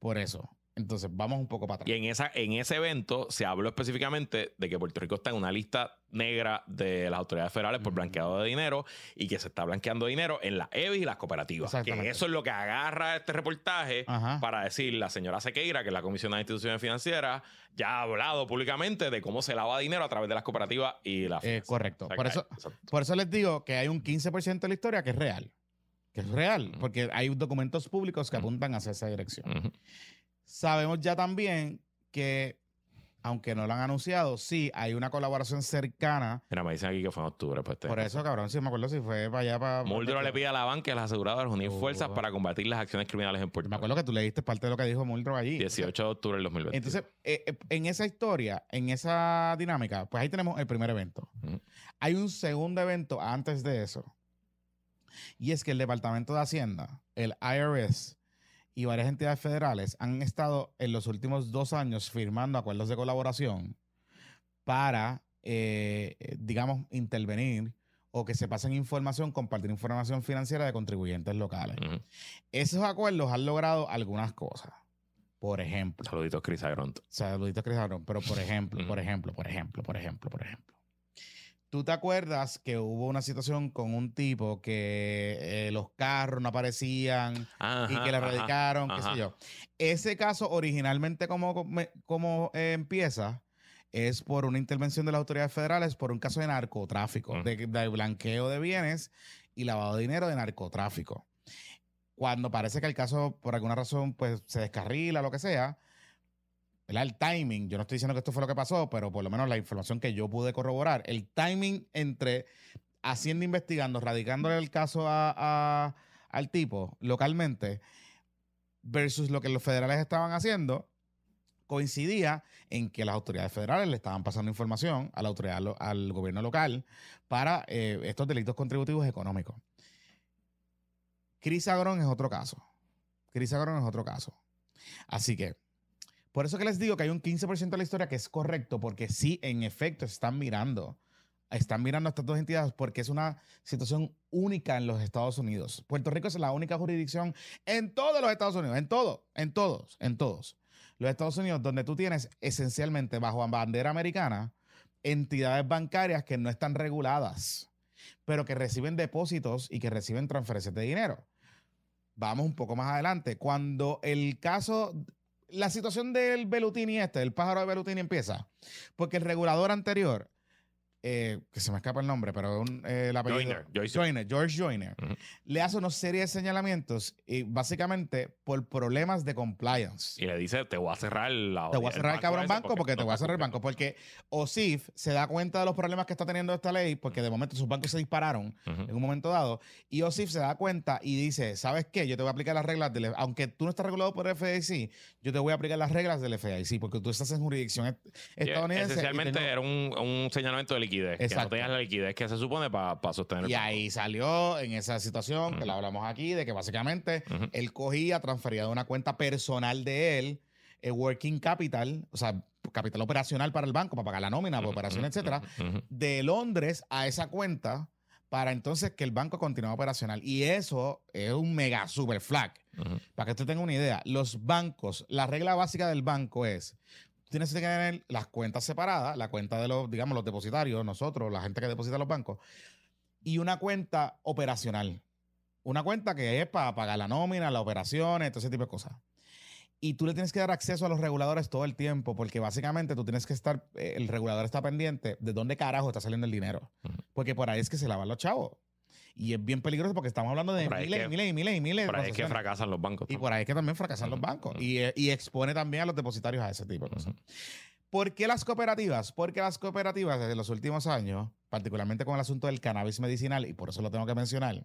por eso. Entonces, vamos un poco para atrás. Y en, esa, en ese evento se habló específicamente de que Puerto Rico está en una lista negra de las autoridades federales por blanqueado de dinero y que se está blanqueando dinero en las EBI y las cooperativas. Que eso es lo que agarra este reportaje para decir la señora Sequeira, que es la Comisión de Instituciones Financieras, ya ha hablado públicamente de cómo se lava dinero a través de las cooperativas y las... Eh, correcto. por, eso, por eso les digo que hay un 15% de la historia que es real. Que es real, porque hay documentos públicos que apuntan hacia esa dirección. Sabemos ya también que, aunque no lo han anunciado, sí hay una colaboración cercana. Mira, me dicen aquí que fue en octubre. Pues, Por eso, cabrón, sí me acuerdo si fue para allá. Para, Muldrow le pide a la banca y a las aseguradoras unir fuerzas para combatir las acciones criminales en Puerto Rico. Me acuerdo que tú leíste parte de lo que dijo Muldrow allí. 18 de octubre del 2020. Entonces, eh, eh, en esa historia, en esa dinámica, pues ahí tenemos el primer evento. Hay un segundo evento antes de eso, Y es que el Departamento de Hacienda, el IRS y varias entidades federales han estado en los últimos dos años firmando acuerdos de colaboración para, eh, digamos, intervenir o que se pasen información, compartir información financiera de contribuyentes locales. Esos acuerdos han logrado algunas cosas. Por ejemplo. Saluditos Chris Agront. Saluditos Chris Agront. Pero por ejemplo, por ejemplo, por ejemplo, por ejemplo, por ejemplo. ¿Tú te acuerdas que hubo una situación con un tipo que eh, los carros no aparecían y que le radicaron, qué sé yo? Ese caso originalmente como, como eh, empieza es por una intervención de las autoridades federales por un caso de narcotráfico, de, de, blanqueo de bienes y lavado de dinero de narcotráfico. Cuando parece que el caso, por alguna razón, pues se descarrila, lo que sea, el timing, yo no estoy diciendo que esto fue lo que pasó, pero por lo menos la información que yo pude corroborar, el timing entre haciendo investigando, radicándole el caso a, al tipo localmente versus lo que los federales estaban haciendo, coincidía en que las autoridades federales le estaban pasando información a la autoridad, al gobierno local para eh, estos delitos contributivos económicos. Cris Agrón es otro caso. Cris Agrón es otro caso. Así que por eso que les digo que hay un 15% de la historia que es correcto, porque sí, en efecto, están mirando. Están mirando a estas dos entidades porque es una situación única en los Estados Unidos. Puerto Rico es la única jurisdicción en todos los Estados Unidos, en todo, en todos, en todos. Los Estados Unidos, donde tú tienes esencialmente bajo bandera americana entidades bancarias que no están reguladas, pero que reciben depósitos y que reciben transferencias de dinero. Vamos un poco más adelante. Cuando el caso la situación del Belutini este, el pájaro de Belutini empieza, porque el regulador anterior eh, que se me escapa el nombre, pero un, eh, el apellido. Joyner, George Joyner, le hace una serie de señalamientos y básicamente por problemas de compliance. Y le dice, te voy a cerrar la, Te voy a cerrar el, cabrón banco porque, te voy a cerrar el banco. Porque OSIF se da cuenta de los problemas que está teniendo esta ley porque de momento sus bancos se dispararon en un momento dado y OSIF se da cuenta y dice, ¿sabes qué? Yo te voy a aplicar las reglas del... Aunque tú no estás regulado por el FDIC, yo te voy a aplicar las reglas del FDIC porque tú estás en jurisdicción estadounidense. esencialmente era un, un señalamiento de liquidez. Que no tengas la liquidez que se supone para sostener. Y ahí salió en esa situación que la hablamos aquí, de que básicamente él cogía, transfería de una cuenta personal de él, el working capital, o sea, capital operacional para el banco, para pagar la nómina, para operaciones, etcétera, de Londres a esa cuenta para entonces que el banco continúe operacional. Y eso es un mega super flag. Para que usted tenga una idea, los bancos, la regla básica del banco es, tienes que tener las cuentas separadas, la cuenta de los, digamos, los depositarios, nosotros, la gente que deposita en los bancos, y una cuenta operacional. Una cuenta que es para pagar la nómina, las operaciones, todo ese tipo de cosas. Y tú le tienes que dar acceso a los reguladores todo el tiempo, porque básicamente tú tienes que estar, eh, el regulador está pendiente de dónde carajo está saliendo el dinero. Porque por ahí es que se lavan los chavos. Y es bien peligroso porque estamos hablando de miles, y miles y miles y miles. Por ahí es que fracasan los bancos. Y por ahí es que también fracasan los bancos. Eh, y, expone también a los depositarios a ese tipo de cosas. ¿Por qué las cooperativas? Porque las cooperativas desde los últimos años, particularmente con el asunto del cannabis medicinal, y por eso lo tengo que mencionar,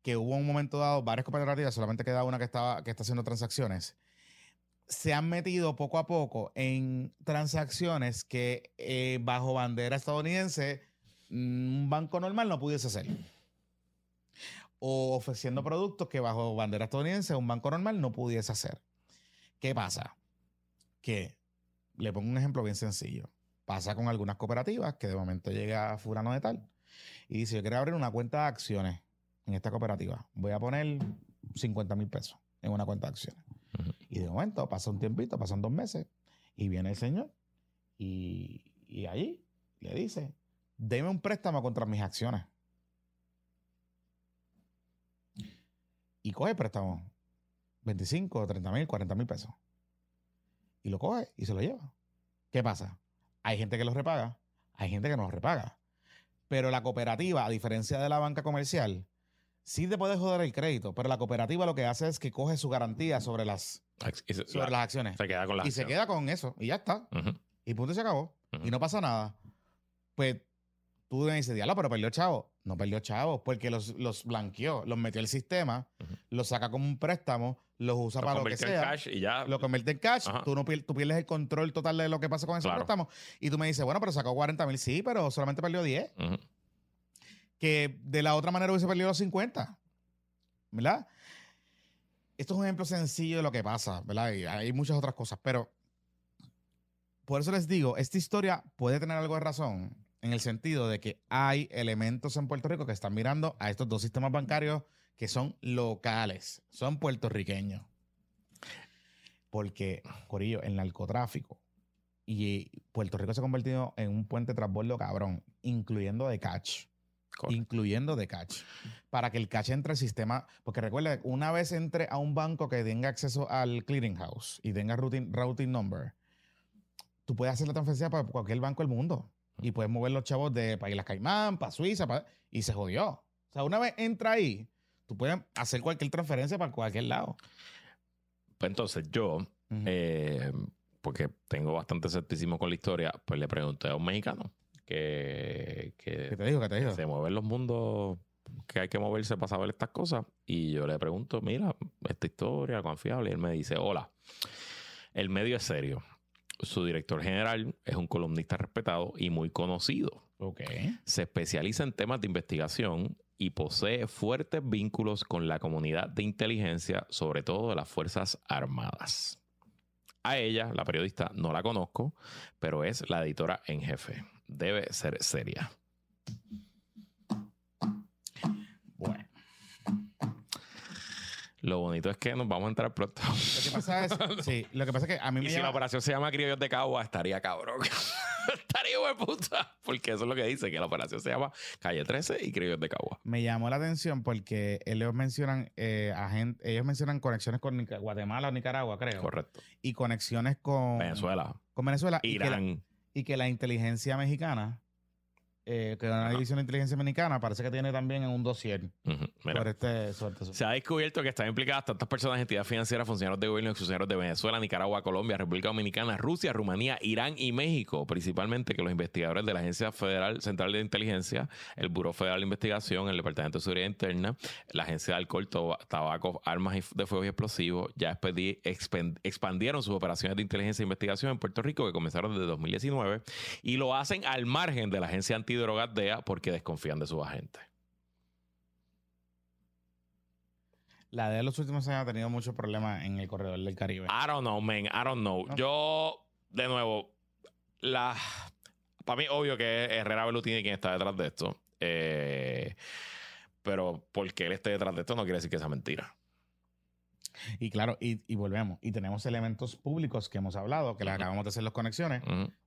que hubo un momento dado varias cooperativas, solamente queda una que, estaba, que está haciendo transacciones, se han metido poco a poco en transacciones que eh, bajo bandera estadounidense mm, un banco normal no pudiese hacer o ofreciendo productos que bajo bandera estadounidense un banco normal no pudiese hacer. ¿Qué pasa? Que le pongo un ejemplo bien sencillo. Pasa con algunas cooperativas que de momento llega Furano de tal y dice: Yo quiero abrir una cuenta de acciones en esta cooperativa. Voy a poner 50 mil pesos en una cuenta de acciones. Y de momento pasa un tiempito, pasan dos meses y viene el señor y, y allí le dice: Deme un préstamo contra mis acciones. Y coge préstamo 25, 30 mil, 40 mil pesos. Y lo coge y se lo lleva. ¿Qué pasa? Hay gente que los repaga, hay gente que no los repaga. Pero la cooperativa, a diferencia de la banca comercial, sí te puede joder el crédito, pero la cooperativa lo que hace es que coge su garantía sobre las, sobre las acciones. Se queda con Y se queda con eso, y ya está. Y punto y se acabó. Y no pasa nada. Pues tú me dices, diablo, pero perdió chavo. No perdió chavo, porque los, los blanqueó, los metió al sistema, los saca como un préstamo, los usa para lo que sea. En cash y ya. Lo convierte en cash. Tú, no, tú pierdes el control total de lo que pasa con ese préstamo. Y tú me dices, bueno, pero sacó 40 mil. Sí, pero solamente perdió 10. que de la otra manera hubiese perdido los 50. ¿Verdad? Esto es un ejemplo sencillo de lo que pasa, ¿verdad? Y hay muchas otras cosas, pero por eso les digo, esta historia puede tener algo de razón en el sentido de que hay elementos en Puerto Rico que están mirando a estos dos sistemas bancarios que son locales, son puertorriqueños. Porque, Corillo, el narcotráfico y Puerto Rico se ha convertido en un puente transbordo cabrón, incluyendo de catch. Incluyendo de catch. Para que el catch entre al sistema. Porque recuerda, una vez entre a un banco que tenga acceso al clearinghouse y tenga routing, routing number, tú puedes hacer la transferencia para cualquier banco del mundo. Y puedes mover los chavos de para Islas Caimán, para Suiza, y se jodió. O sea, una vez entra ahí, tú puedes hacer cualquier transferencia para cualquier lado. Pues entonces yo, eh, porque tengo bastante escepticismo con la historia, pues le pregunté a un mexicano que, que ¿Qué te dijo? ¿Qué te dijo? se mueven los mundos que hay que moverse para saber estas cosas. Y yo le pregunto, mira, esta historia confiable. Y él me dice, hola, el medio es serio. Su director general es un columnista respetado y muy conocido. Okay. Se especializa en temas de investigación y posee fuertes vínculos con la comunidad de inteligencia, sobre todo de las Fuerzas Armadas. A ella, la periodista, no la conozco, pero es la editora en jefe. Debe ser seria. Lo bonito es que nos vamos a entrar pronto. Lo que pasa es, sí, lo que pasa es que a mí me Y si la operación se llama Criollos de Cagua, estaría cabrón. estaría de puta. Porque eso es lo que dice, que la operación se llama Calle 13 y Criollos de Cagua. Me llamó la atención porque ellos mencionan, eh, ellos mencionan conexiones con Guatemala o Nicaragua, creo. Correcto. Y conexiones con Venezuela. Con Venezuela. Irán. y que la inteligencia mexicana eh, que una división de inteligencia americana parece que tiene también en un dossier este, Se ha descubierto que están implicadas tantas personas, entidades financieras, funcionarios de gobierno y funcionarios de Venezuela, Nicaragua, Colombia, República Dominicana, Rusia, Rumanía, Irán y México, principalmente que los investigadores de la Agencia Federal Central de Inteligencia, el Buró Federal de Investigación, el Departamento de Seguridad Interna, la Agencia de Alcohol, Tabaco, Armas de Fuego y Explosivos, ya expandieron sus operaciones de inteligencia e investigación en Puerto Rico que comenzaron desde 2019 y lo hacen al margen de la Agencia Anti drogas DEA porque desconfían de sus agentes. La DEA en los últimos años ha tenido muchos problemas en el corredor del Caribe. I don't know, man. I don't know. Yo, de nuevo, la. Para mí, obvio que Herrera Belutini quien está detrás de esto. Eh, pero porque él esté detrás de esto no quiere decir que sea mentira. Y claro, y, volvemos. Y tenemos elementos públicos que hemos hablado, que le acabamos de hacer las conexiones,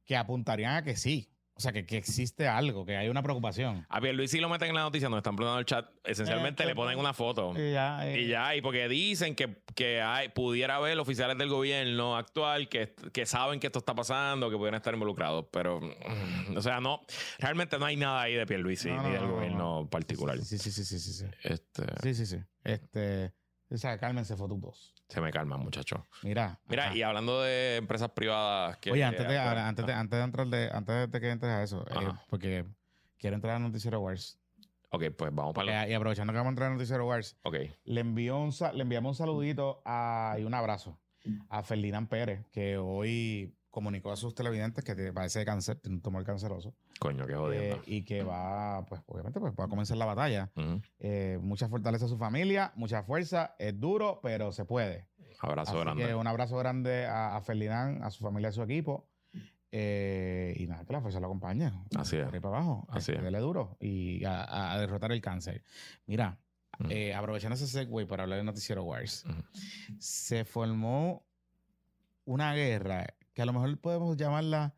que apuntarían a que sí. O sea, que, existe algo, que hay una preocupación. A Luis sí lo meten en la noticia, nos están poniendo el chat. Esencialmente eh, le ponen una foto. Y ya, y ya, y porque dicen que, que hay, pudiera haber oficiales del gobierno actual que, que saben que esto está pasando, que pueden estar involucrados. Pero, o sea, no, realmente no hay nada ahí de Pierluisi ni del gobierno particular. Sí, sí, sí, sí, sí. Sí, este... sí, sí. sí. Este, o sea, cálmense, fotos. Se me calma, muchachos. Mira. Mira, y hablando de empresas privadas. Que, Oye, antes de, antes, de, antes de entrar de, antes de que entres a eso, eh, porque quiero entrar a Noticiero Wars. Ok, pues vamos para allá. y aprovechando que vamos a entrar a Noticiero Wars, okay. le, envío un, le enviamos un saludito a, y un abrazo a Ferdinand Pérez, que hoy comunicó a sus televidentes que parece de cáncer, tiene un tumor canceroso. Coño, qué jodiendo. Eh, y que va, pues obviamente, pues va a comenzar la batalla. Eh, mucha fortaleza a su familia, mucha fuerza, es duro, pero se puede. Abrazo grande. un abrazo grande a, Ferdinand, a su familia, a su equipo. Eh, y nada, que la fuerza lo acompaña. Así es. para abajo. Así es. Dele duro y a, derrotar el cáncer. Mira, aprovechando ese segue para hablar de Noticiero Wars, se formó una guerra que a lo mejor podemos llamarla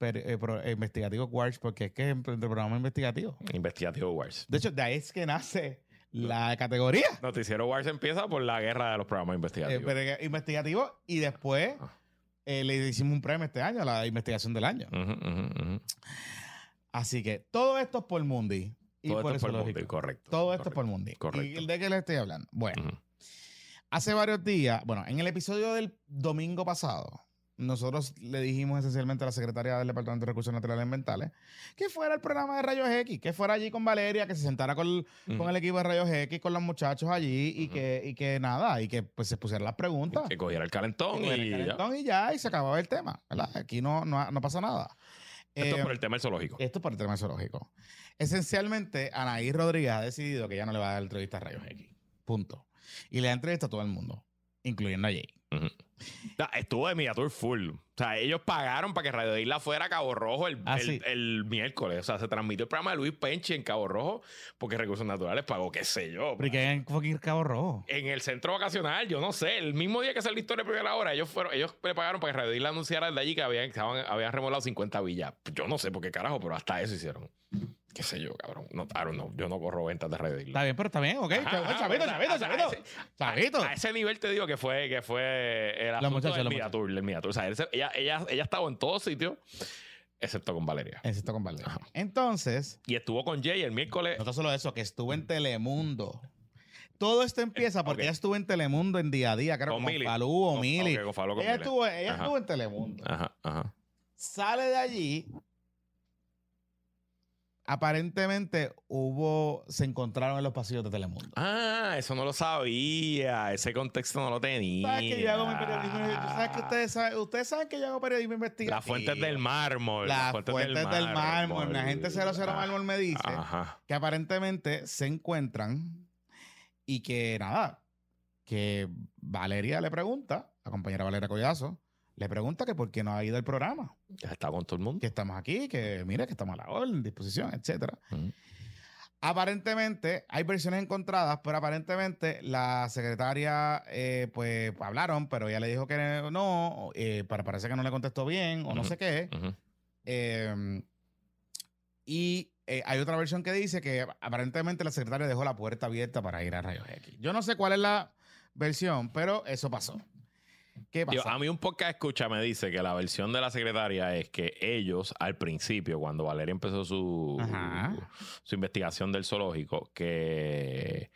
eh, eh, investigativo Wars, porque es que es el programa investigativo. Investigativo Wars. De hecho, de ahí es que nace la categoría. Noticiero Wars empieza por la guerra de los programas investigativos. Eh, investigativo y después ah. le hicimos un premio este año, la investigación del año. Así que todo esto es por Mundi. Y todo por esto es por Mundi, correcto. Todo esto es por Mundi. Correcto. ¿Y de qué le estoy hablando? Bueno, hace varios días, bueno, en el episodio del domingo pasado, nosotros le dijimos esencialmente a la secretaria del Departamento de Recursos Naturales y Ambientales que fuera el programa de Rayos X, que fuera allí con Valeria, que se sentara con, el equipo de Rayos X, con los muchachos allí y, que, y que nada, y que pues se pusieran las preguntas. Que cogiera el calentón y, ya. y ya, y se acababa el tema, ¿verdad? Aquí no, no, no pasa nada. Esto es por el tema del zoológico. Esto es por el tema del zoológico. Esencialmente, Anaí Rodríguez ha decidido que ya no le va a dar entrevista a Rayos X. Punto. Y le da entrevista a todo el mundo, incluyendo a Jay. Estuvo de Mediatur full. O sea, ellos pagaron para que Radio Isla fuera a Cabo Rojo ah, el, miércoles. O sea, se transmitió el programa de Luis Penchi en Cabo Rojo porque Recursos Naturales pagó, qué sé yo. ¿Pero qué en Cabo Rojo? En el centro vacacional, yo no sé. El mismo día que salió la historia de primera hora, ellos fueron, ellos le pagaron para que Radio Isla anunciara de allí que habían, habían remolado 50 villas. Yo no sé por qué carajo, pero hasta eso hicieron qué sé yo, cabrón. No, no, yo no corro ventas de Isla. Está bien, pero está bien, ok. chavito, chavito, chavito. Chavito. A ese nivel te digo que fue, que fue el asunto del Mediatur, el Mediatur. O sea, ella, ella, ella estaba en todos sitios. Excepto con Valeria. Excepto con Valeria. Entonces. Y estuvo con Jay el miércoles. No solo eso, que estuvo en Telemundo. Todo esto empieza porque ella estuvo en Telemundo en día a día, creo, con Falú o Mili. ella, estuvo, ella estuvo en Telemundo. Ajá, ajá. Sale de allí aparentemente hubo, se encontraron en los pasillos de Telemundo. Ah, eso no lo sabía, ese contexto no lo tenía. ¿Sabes que yo hago mi periodismo? ¿Sabes que ustedes saben, ustedes saben que yo hago periodismo investigativo? Las fuentes del mármol. Las, fuentes, del, mármol. La gente 00 ah, mármol me dice que aparentemente se encuentran y que nada, que Valeria le pregunta, la compañera Valeria Collazo, le pregunta que por qué no ha ido el programa. Ya está con todo el mundo. Que estamos aquí, que mire, que estamos a la orden, disposición, etcétera. Aparentemente, hay versiones encontradas, pero aparentemente la secretaria, eh, pues hablaron, pero ella le dijo que no, eh, para parece que no le contestó bien o no sé qué. Em, y eh, hay otra versión que dice que aparentemente la secretaria dejó la puerta abierta para ir a Rayos X. Yo no sé cuál es la versión, pero eso pasó. ¿Qué a mí un podcast escucha me dice que la versión de la secretaria es que ellos, al principio, cuando Valeria empezó su, su investigación del zoológico, que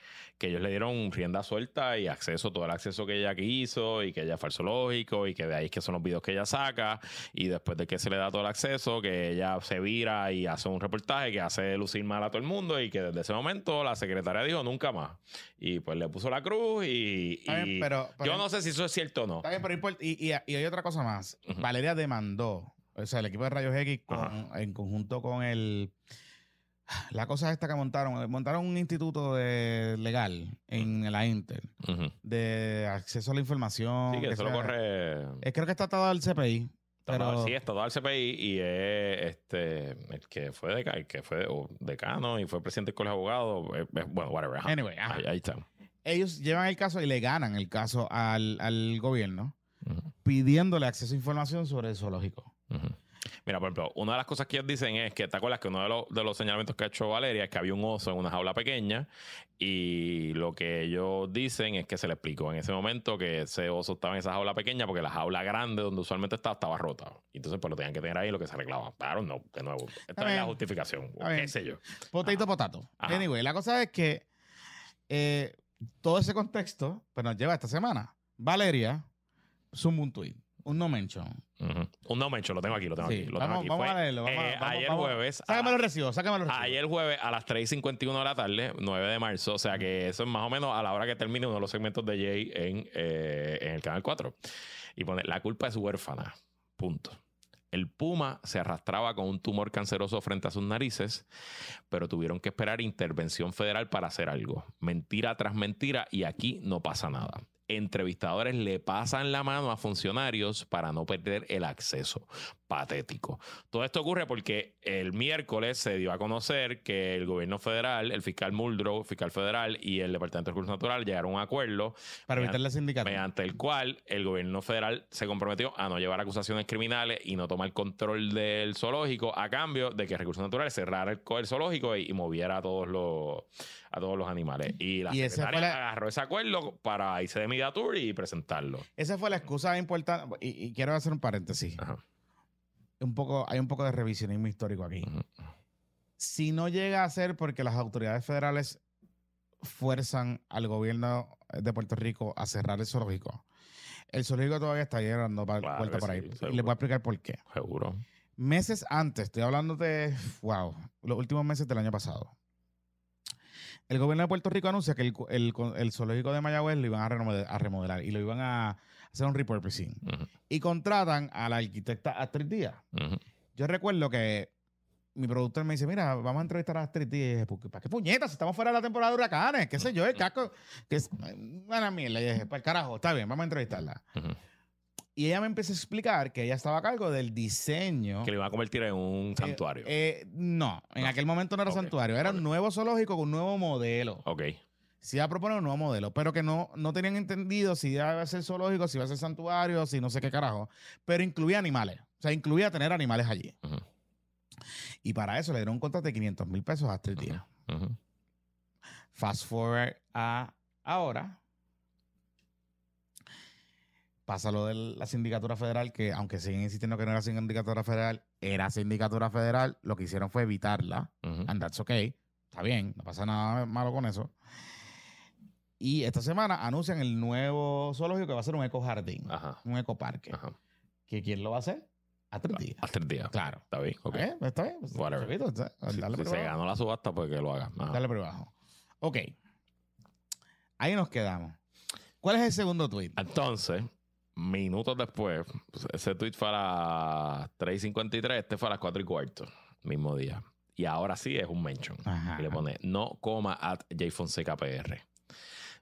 que ellos le dieron rienda suelta y acceso, todo el acceso que ella quiso y que ella fue zoológico y que de ahí es que son los videos que ella saca y después de que se le da todo el acceso, que ella se vira y hace un reportaje que hace lucir mal a todo el mundo y que desde ese momento la secretaria dijo nunca más. Y pues le puso la cruz y, yo no sé si eso es cierto o no. Está bien, pero y, y, hay otra cosa más. Valeria demandó, o sea, el equipo de Rayos X en conjunto con el la cosa esta que montaron, montaron un instituto de legal en la Inter de acceso a la información. Sí, que, eso lo corre. Eh, creo que está todo al CPI. Pero... Sí, está todo al CPI y es este, el que fue, el que fue decano y fue presidente del colegio de abogados. Bueno, whatever. Anyway, ahí, está. Ellos llevan el caso y le ganan el caso al, al gobierno pidiéndole acceso a información sobre el zoológico. Mira, por ejemplo, una de las cosas que ellos dicen es que, ¿te acuerdas que uno de los, de los señalamientos que ha hecho Valeria es que había un oso en una jaula pequeña y lo que ellos dicen es que se le explicó en ese momento que ese oso estaba en esa jaula pequeña porque la jaula grande donde usualmente estaba estaba rota. Entonces, pues lo tenían que tener ahí lo que se arreglaba. Pero no, de nuevo. Esta es la justificación. Qué sé yo. Potato, potato. Anyway, la cosa es que eh, todo ese contexto pues, nos lleva esta semana. Valeria suma un tweet un no mention. Un no mention, lo tengo aquí, lo tengo aquí. Lo vamos, tengo aquí. vamos a leerlo. Eh, ayer jueves. Sácame los recibos, sácame los recibos. Ayer jueves a las 3.51 de la tarde, 9 de marzo. O sea que eso es más o menos a la hora que termine uno de los segmentos de Jay en, eh, en el canal 4. Y pone: La culpa es huérfana. Punto. El puma se arrastraba con un tumor canceroso frente a sus narices, pero tuvieron que esperar intervención federal para hacer algo. Mentira tras mentira y aquí no pasa nada entrevistadores le pasan la mano a funcionarios para no perder el acceso. Patético. Todo esto ocurre porque el miércoles se dio a conocer que el gobierno federal, el fiscal Muldrow, fiscal federal y el Departamento de Recursos Naturales llegaron a un acuerdo para evitar la sindicatura. Mediante el cual el gobierno federal se comprometió a no llevar acusaciones criminales y no tomar control del zoológico a cambio de que Recursos Naturales cerrara el, zoológico y, moviera a todos los a todos los animales. Y la secretaria agarró ese acuerdo para irse de Mediatur y presentarlo. Esa fue la excusa importante. Y, quiero hacer un paréntesis. Un poco, hay un poco de revisionismo histórico aquí. Si no llega a ser porque las autoridades federales fuerzan al gobierno de Puerto Rico a cerrar el zoológico, el zoológico todavía está llegando para vuelta por ahí. y les voy a explicar por qué. Seguro. Meses antes, estoy hablando de, wow, los últimos meses del año pasado el gobierno de Puerto Rico anuncia que el, zoológico de Mayagüez lo iban a remodelar, y lo iban a hacer un repurposing. Y contratan a la arquitecta Astrid Díaz. Yo recuerdo que mi productor me dice, mira, vamos a entrevistar a Astrid y dije, ¿para qué puñetas? Estamos fuera de la temporada de huracanes, qué sé yo, el casco, que es una mierda. Y dije, para el carajo, está bien, vamos a entrevistarla. Y ella me empezó a explicar que ella estaba a cargo del diseño. Que le iba a convertir en un eh, santuario. Eh, no, en aquel momento no era santuario, era un nuevo zoológico con un nuevo modelo. Ok. Sí iba a proponer un nuevo modelo, pero que no, no tenían entendido si iba a ser zoológico, si iba a ser santuario, si no sé qué carajo. Pero incluía animales. O sea, incluía tener animales allí. Y para eso le dieron un contrato de 500 mil pesos a tres días. Fast forward a ahora. Pasa lo de la sindicatura federal, que aunque siguen insistiendo que no era sindicatura federal, era sindicatura federal. Lo que hicieron fue evitarla. And that's okay. Está bien, no pasa nada malo con eso. Y esta semana anuncian el nuevo zoológico que va a ser un ecojardín, un ecoparque. Ajá. ¿Que quién lo va a hacer? A tres días. A tres días. Claro. Está bien, ok. Eh, está bien. Pues, si, se ganó la subasta, pues que lo haga. Dale por abajo. Ok. Ahí nos quedamos. ¿Cuál es el segundo tweet? Entonces, minutos después, pues, ese tweet fue a las 3.53, este fue a las 4 y cuarto, mismo día. Y ahora sí es un mention. Y le pone, no coma at JFonsecaPR.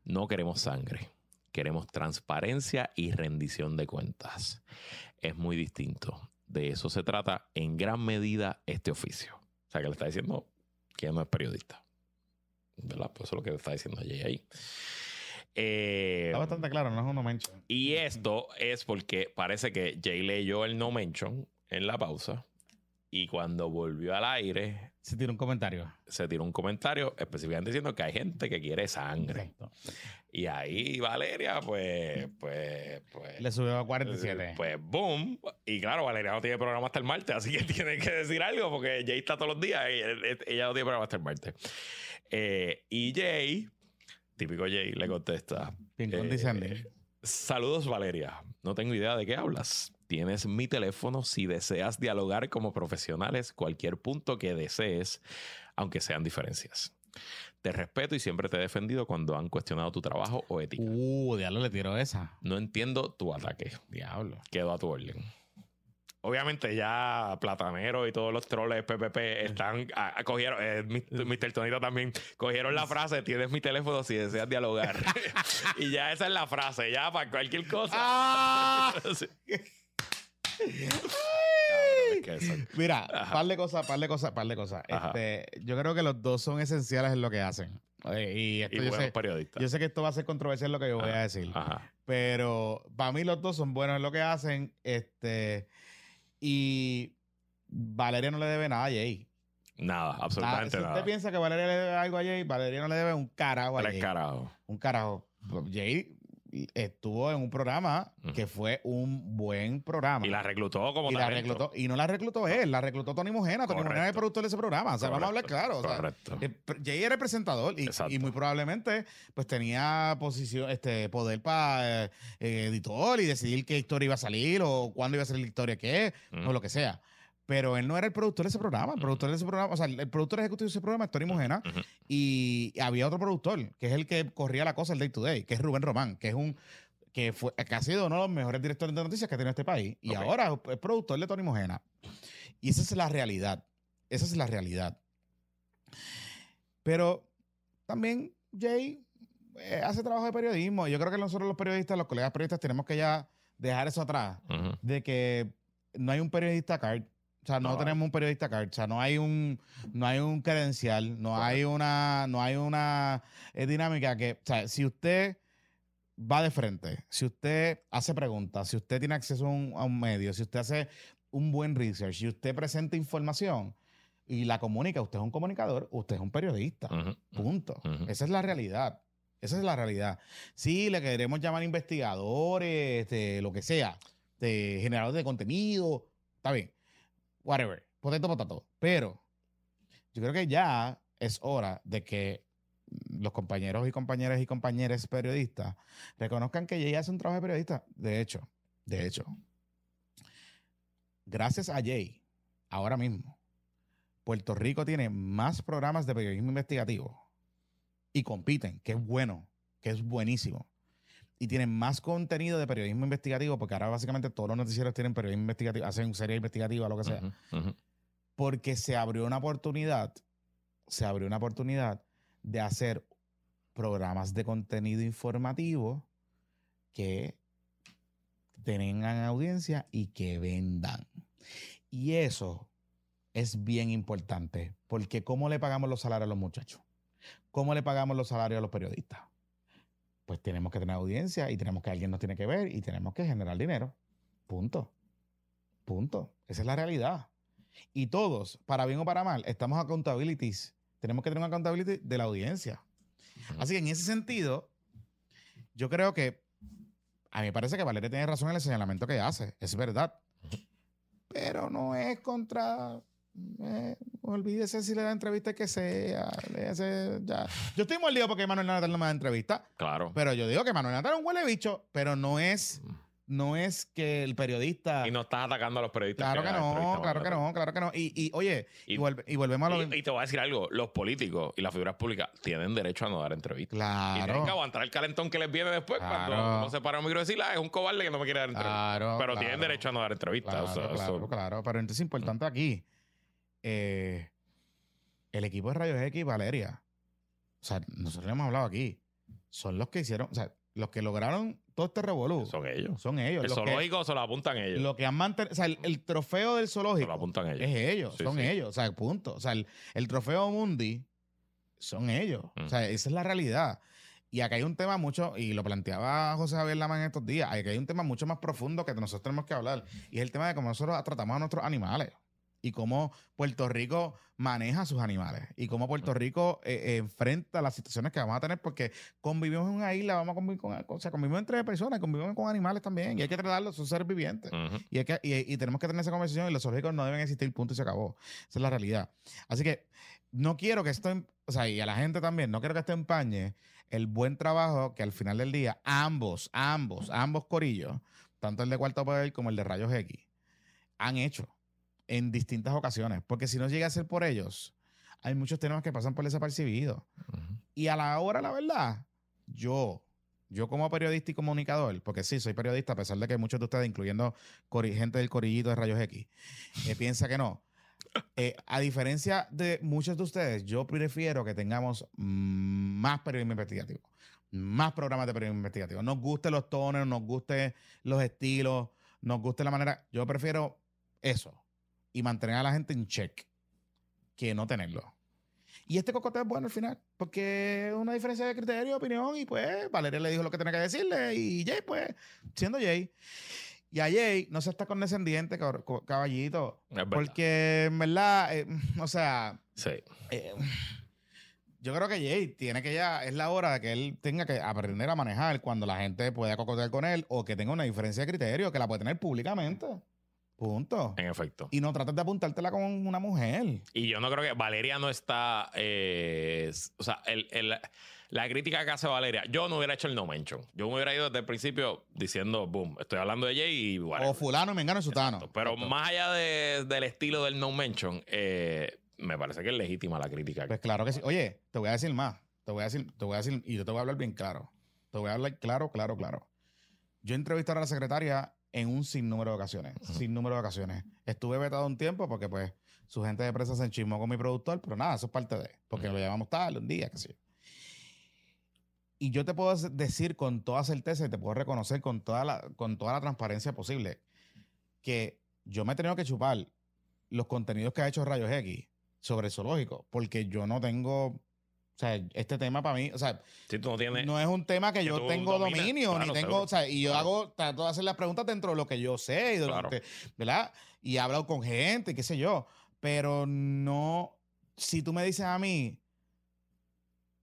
No queremos sangre. Queremos transparencia y rendición de cuentas. Es muy distinto. De eso se trata en gran medida este oficio. O sea, que le está diciendo que no es periodista. ¿Verdad? Pues eso es lo que le está diciendo Jay ahí. Eh, está bastante claro, no es un no mention. Y esto es porque parece que Jay leyó el no mention en la pausa y cuando volvió al aire. Se tiró un comentario. Se tiró un comentario específicamente diciendo que hay gente que quiere sangre. Y ahí Valeria, pues, pues, pues. Le subió a 47. Pues, boom. Y claro, Valeria no tiene programa hasta el martes, así que tiene que decir algo porque Jay está todos los días y ella no tiene programa hasta el martes. Eh, y Jay, típico Jay, le contesta. Bien eh, Saludos, Valeria. No tengo idea de qué hablas. Tienes mi teléfono si deseas dialogar como profesionales cualquier punto que desees, aunque sean diferencias. Te respeto y siempre te he defendido cuando han cuestionado tu trabajo o ética. Uh, diablo, le tiro esa. No entiendo tu ataque. Diablo. Quedo a tu orden. Obviamente ya Platanero y todos los troles PPP están, cogieron, eh, Mr. Tonito también, cogieron la frase, tienes mi teléfono si deseas dialogar. y ya esa es la frase, ya para cualquier cosa. Ah. Mira, par de cosas, par de cosas, par de cosas. Este, yo creo que los dos son esenciales en lo que hacen. Y, esto yo, sé, yo sé que esto va a ser controversial lo que yo voy a decir. Pero para mí los dos son buenos en lo que hacen. Este, y Valeria no le debe nada a Jay. Nada, absolutamente nada. Si usted piensa que Valeria le debe algo a Jay, Valeria no le debe un carajo a Jay. carajo. Un carajo. Jay estuvo en un programa que fue un buen programa. Y la reclutó como y la reclutó Y no la reclutó él, la reclutó Tony Mujena. Tony Mujena es el productor de ese programa. O sea, vamos a hablar claro. Correcto. Eh, Jay era el presentador y, muy probablemente pues tenía posición, este poder para eh, editor y decidir qué historia iba a salir o cuándo iba a salir la historia qué, o lo que sea. Pero él no era el productor de ese programa. El productor de ese programa, o sea, el productor ejecutivo de ese programa es Tony Mojena. Y había otro productor, que es el que corría la cosa el day to day, que es Rubén Román, que es un que, fue, que ha sido uno de los mejores directores de noticias que ha tenido este país. Y ahora es productor de Tony Mojena. Y esa es la realidad. Esa es la realidad. Pero también Jay eh, hace trabajo de periodismo. Yo creo que nosotros los periodistas, los colegas periodistas, tenemos que ya dejar eso atrás. De que no hay un periodista card. O sea, no, tenemos un periodista card, o sea, no hay un, no hay un credencial, no hay una, no hay una eh, dinámica que, o sea, si usted va de frente, si usted hace preguntas, si usted tiene acceso a un, medio, si usted hace un buen research, si usted presenta información y la comunica, usted es un comunicador, usted es un periodista. Punto. Esa es la realidad. Esa es la realidad. Sí, le queremos llamar investigadores, este, lo que sea, de generadores de contenido, está bien whatever, potato, potato. Pero yo creo que ya es hora de que los compañeros y compañeras y compañeras periodistas reconozcan que Jay hace un trabajo de periodista. De hecho, de hecho, gracias a Jay, ahora mismo, Puerto Rico tiene más programas de periodismo investigativo y compiten, que es bueno, que es buenísimo. Y tienen más contenido de periodismo investigativo, porque ahora básicamente todos los noticieros tienen periodismo investigativo, hacen serie investigativa, lo que sea. Porque se abrió una oportunidad, se abrió una oportunidad de hacer programas de contenido informativo que tengan audiencia y que vendan. Y eso es bien importante, porque ¿cómo le pagamos los salarios a los muchachos? ¿Cómo le pagamos los salarios a los periodistas? Pues tenemos que tener audiencia y tenemos que alguien nos tiene que ver y tenemos que generar dinero. Punto. Punto. Esa es la realidad. Y todos, para bien o para mal, estamos accountabilities. Tenemos que tener una accountability de la audiencia. Así que en ese sentido, yo creo que a mí me parece que Valeria tiene razón en el señalamiento que hace. Es verdad. Pero no es contra eh, olvídese si le da entrevista que sea. ya. Yo estoy molido porque Manuel Natal no me da entrevista. Claro. Pero yo digo que Manuel Natal es un huele bicho, pero no es. Mm no es que el periodista. Y no estás atacando a los periodistas. Claro que, no, claro que no, claro que no. Y, y oye, y, volvemos a lo y, y, te voy a decir algo: los políticos y las figuras públicas tienen derecho a no dar entrevistas. Claro. Y tienen que aguantar el calentón que les viene después cuando no se para un micro y decir, ah, es un cobarde que no me quiere dar entrevistas. Claro. Pero tienen derecho a no dar entrevistas. Claro, claro, Pero entonces es importante aquí. Eh, el equipo de Rayos X, Valeria. O sea, nosotros hemos hablado aquí. Son los que hicieron. O sea, los que lograron todo este revolú. Son ellos. Son ellos. El zoológico se lo apuntan ellos. Lo que han mantenido. O sea, el, trofeo del zoológico. Se lo apuntan ellos. Es ellos. son ellos. O sea, punto. O sea, el, trofeo Mundi son ellos. O sea, esa es la realidad. Y acá hay un tema mucho, y lo planteaba José Javier Lama en estos días, aquí hay un tema mucho más profundo que nosotros tenemos que hablar. Y es el tema de cómo nosotros tratamos a nuestros animales y cómo Puerto Rico maneja sus animales y cómo Puerto Rico eh, enfrenta las situaciones que vamos a tener porque convivimos en una isla, vamos a convivir con, o sea, convivimos entre personas, convivimos con animales también y hay que tratarlos, son seres vivientes y, hay que, y, tenemos que tener esa conversación y los zoológicos no deben existir, punto y se acabó. Esa es la realidad. Así que no quiero que esto, o sea, y a la gente también, no quiero que esto empañe el buen trabajo que al final del día ambos, ambos, ambos corillos, tanto el de Cuarto Poder como el de Rayos X, han hecho en distintas ocasiones. Porque si no llega a ser por ellos, hay muchos temas que pasan por desapercibido. Y a la hora, la verdad, yo, yo como periodista y comunicador, porque sí, soy periodista, a pesar de que muchos de ustedes, incluyendo gente del corillito de Rayos X, eh, piensa que no. Eh, a diferencia de muchos de ustedes, yo prefiero que tengamos más periodismo investigativo, más programas de periodismo investigativo. Nos gusten los tonos, nos gusten los estilos, nos guste la manera. Yo prefiero eso y mantener a la gente en check que no tenerlo. Y este cocoteo es bueno al final, porque es una diferencia de criterio, opinión, y pues Valeria le dijo lo que tenía que decirle, y Jay, pues, siendo Jay. Y a Jay no se está condescendiente, caballito. porque en verdad, eh, o sea. Sí. Eh, yo creo que Jay tiene que ya, es la hora de que él tenga que aprender a manejar cuando la gente pueda cocotear con él o que tenga una diferencia de criterio, que la puede tener públicamente. Punto. En efecto. Y no trates de apuntártela con una mujer. Y yo no creo que Valeria no está. Eh, o sea, la crítica que hace Valeria, yo no hubiera hecho el no mention. Yo me hubiera ido desde el principio diciendo, boom, estoy hablando de Jay y bueno. O fulano, me engano sutano. Pero más allá del estilo del no mention, eh, me parece que es legítima la crítica. Pues claro que sí. Oye, te voy a decir más. Te voy a decir, te voy a decir, y yo te voy a hablar bien claro. Te voy a hablar claro, claro, claro. Yo entrevisté a la secretaria en un sinnúmero de ocasiones. Sin número de ocasiones. Estuve vetado un tiempo porque, pues, su gente de prensa se enchismó con mi productor, pero nada, eso es parte de. Porque lo llamamos tal, un día, qué sé Y yo te puedo decir con toda certeza y te puedo reconocer con toda la, con toda la transparencia posible que yo me he tenido que chupar los contenidos que ha hecho Rayos X sobre el zoológico, porque yo no tengo o sea, este tema para mí, o sea, no, es un tema que, yo tengo dominio, ni tengo, o sea, y yo hago, trato de hacer las preguntas dentro de lo que yo sé, y durante, ¿verdad? Y he hablado con gente, qué sé yo, pero no, si tú me dices a mí,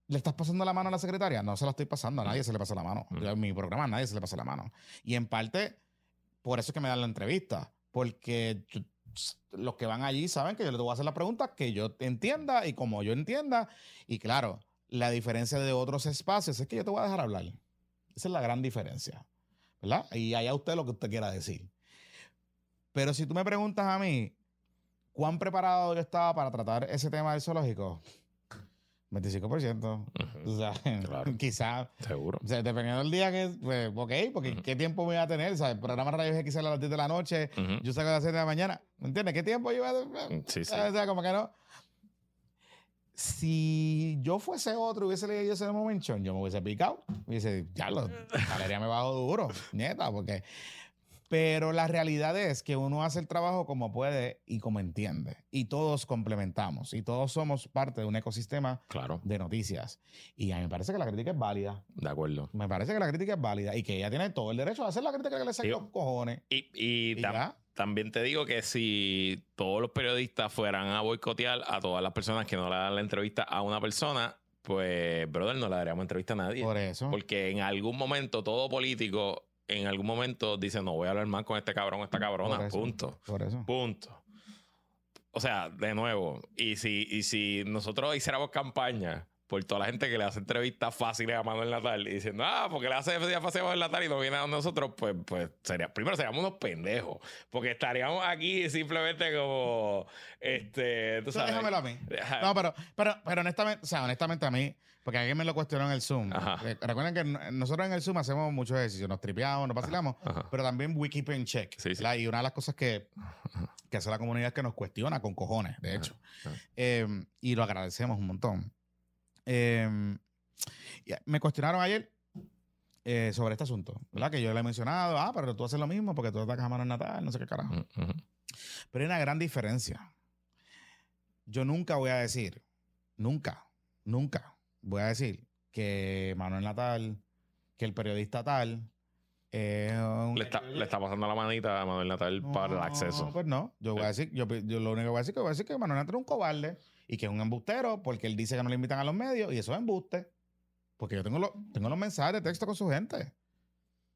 ¿le estás pasando la mano a la secretaria? No se la estoy pasando, a nadie se le pasa la mano. En mi programa a nadie se le pasa la mano. Y en parte, por eso es que me dan la entrevista, porque los que van allí saben que yo les voy a hacer las preguntas que yo entienda y como yo entienda. Y claro, la diferencia de otros espacios es que yo te voy a dejar hablar. Esa es la gran diferencia. ¿Verdad? Y allá usted lo que usted quiera decir. Pero si tú me preguntas a mí, ¿cuán preparado yo estaba para tratar ese tema del zoológico? 25%. O sea, quizás. Seguro. O sea, dependiendo del día que. Pues, ok, porque ¿qué tiempo me voy a tener? O sea, el programa Rayos X sale a las 10 de la noche, yo salgo a las 7 de la mañana. ¿Me entiendes? ¿Qué tiempo yo iba a.? Sí, sí. O sea, como que no. Si yo fuese otro y hubiese leído ese momento, yo me hubiese picado. Hubiese, ya lo, Valeria me bajo duro, nieta, porque pero la realidad es que uno hace el trabajo como puede y como entiende. Y todos complementamos. Y todos somos parte de un ecosistema de noticias. Y a mí me parece que la crítica es válida. De acuerdo. Me parece que la crítica es válida y que ella tiene todo el derecho a hacer la crítica que le saquen los cojones. Y, también te digo que si todos los periodistas fueran a boicotear a todas las personas que no le dan la entrevista a una persona, pues, brother, no le daríamos entrevista a nadie. Por eso. Porque en algún momento todo político en algún momento dice, no voy a hablar más con este cabrón, esta cabrona, punto. Por eso. Punto. O sea, de nuevo, y si, y si nosotros hiciéramos campaña por toda la gente que le hace entrevistas fáciles a Manuel Natal y diciendo, ah, porque le hace entrevistas fáciles a Manuel Natal y no viene a nosotros, pues, pues sería, primero seríamos unos pendejos, porque estaríamos aquí simplemente como, este, tú sabes. Déjamelo a mí. No, pero, pero, pero honestamente, o sea, honestamente a mí, porque alguien me lo cuestionó en el Zoom. Eh, recuerden que nosotros en el Zoom hacemos muchos ejercicios, nos tripeamos, nos vacilamos, pero también we keep in check. Y una de las cosas que, que hace la comunidad es que nos cuestiona con cojones, de hecho. Em, y lo agradecemos un montón. Em, me cuestionaron ayer eh, sobre este asunto, ¿verdad? Que yo le he mencionado, ah, pero tú haces lo mismo porque tú atacas a mano natal, no sé qué carajo. Pero hay una gran diferencia. Yo nunca voy a decir, nunca, nunca voy a decir que Manuel Natal, que el periodista tal, le, está, pasando la manita a Manuel Natal para el acceso. Pues no, yo voy a decir, yo, lo único que voy a decir que voy a decir que Manuel Natal es un cobarde y que es un embustero porque él dice que no le invitan a los medios y eso es embuste. Porque yo tengo, tengo los mensajes de texto con su gente.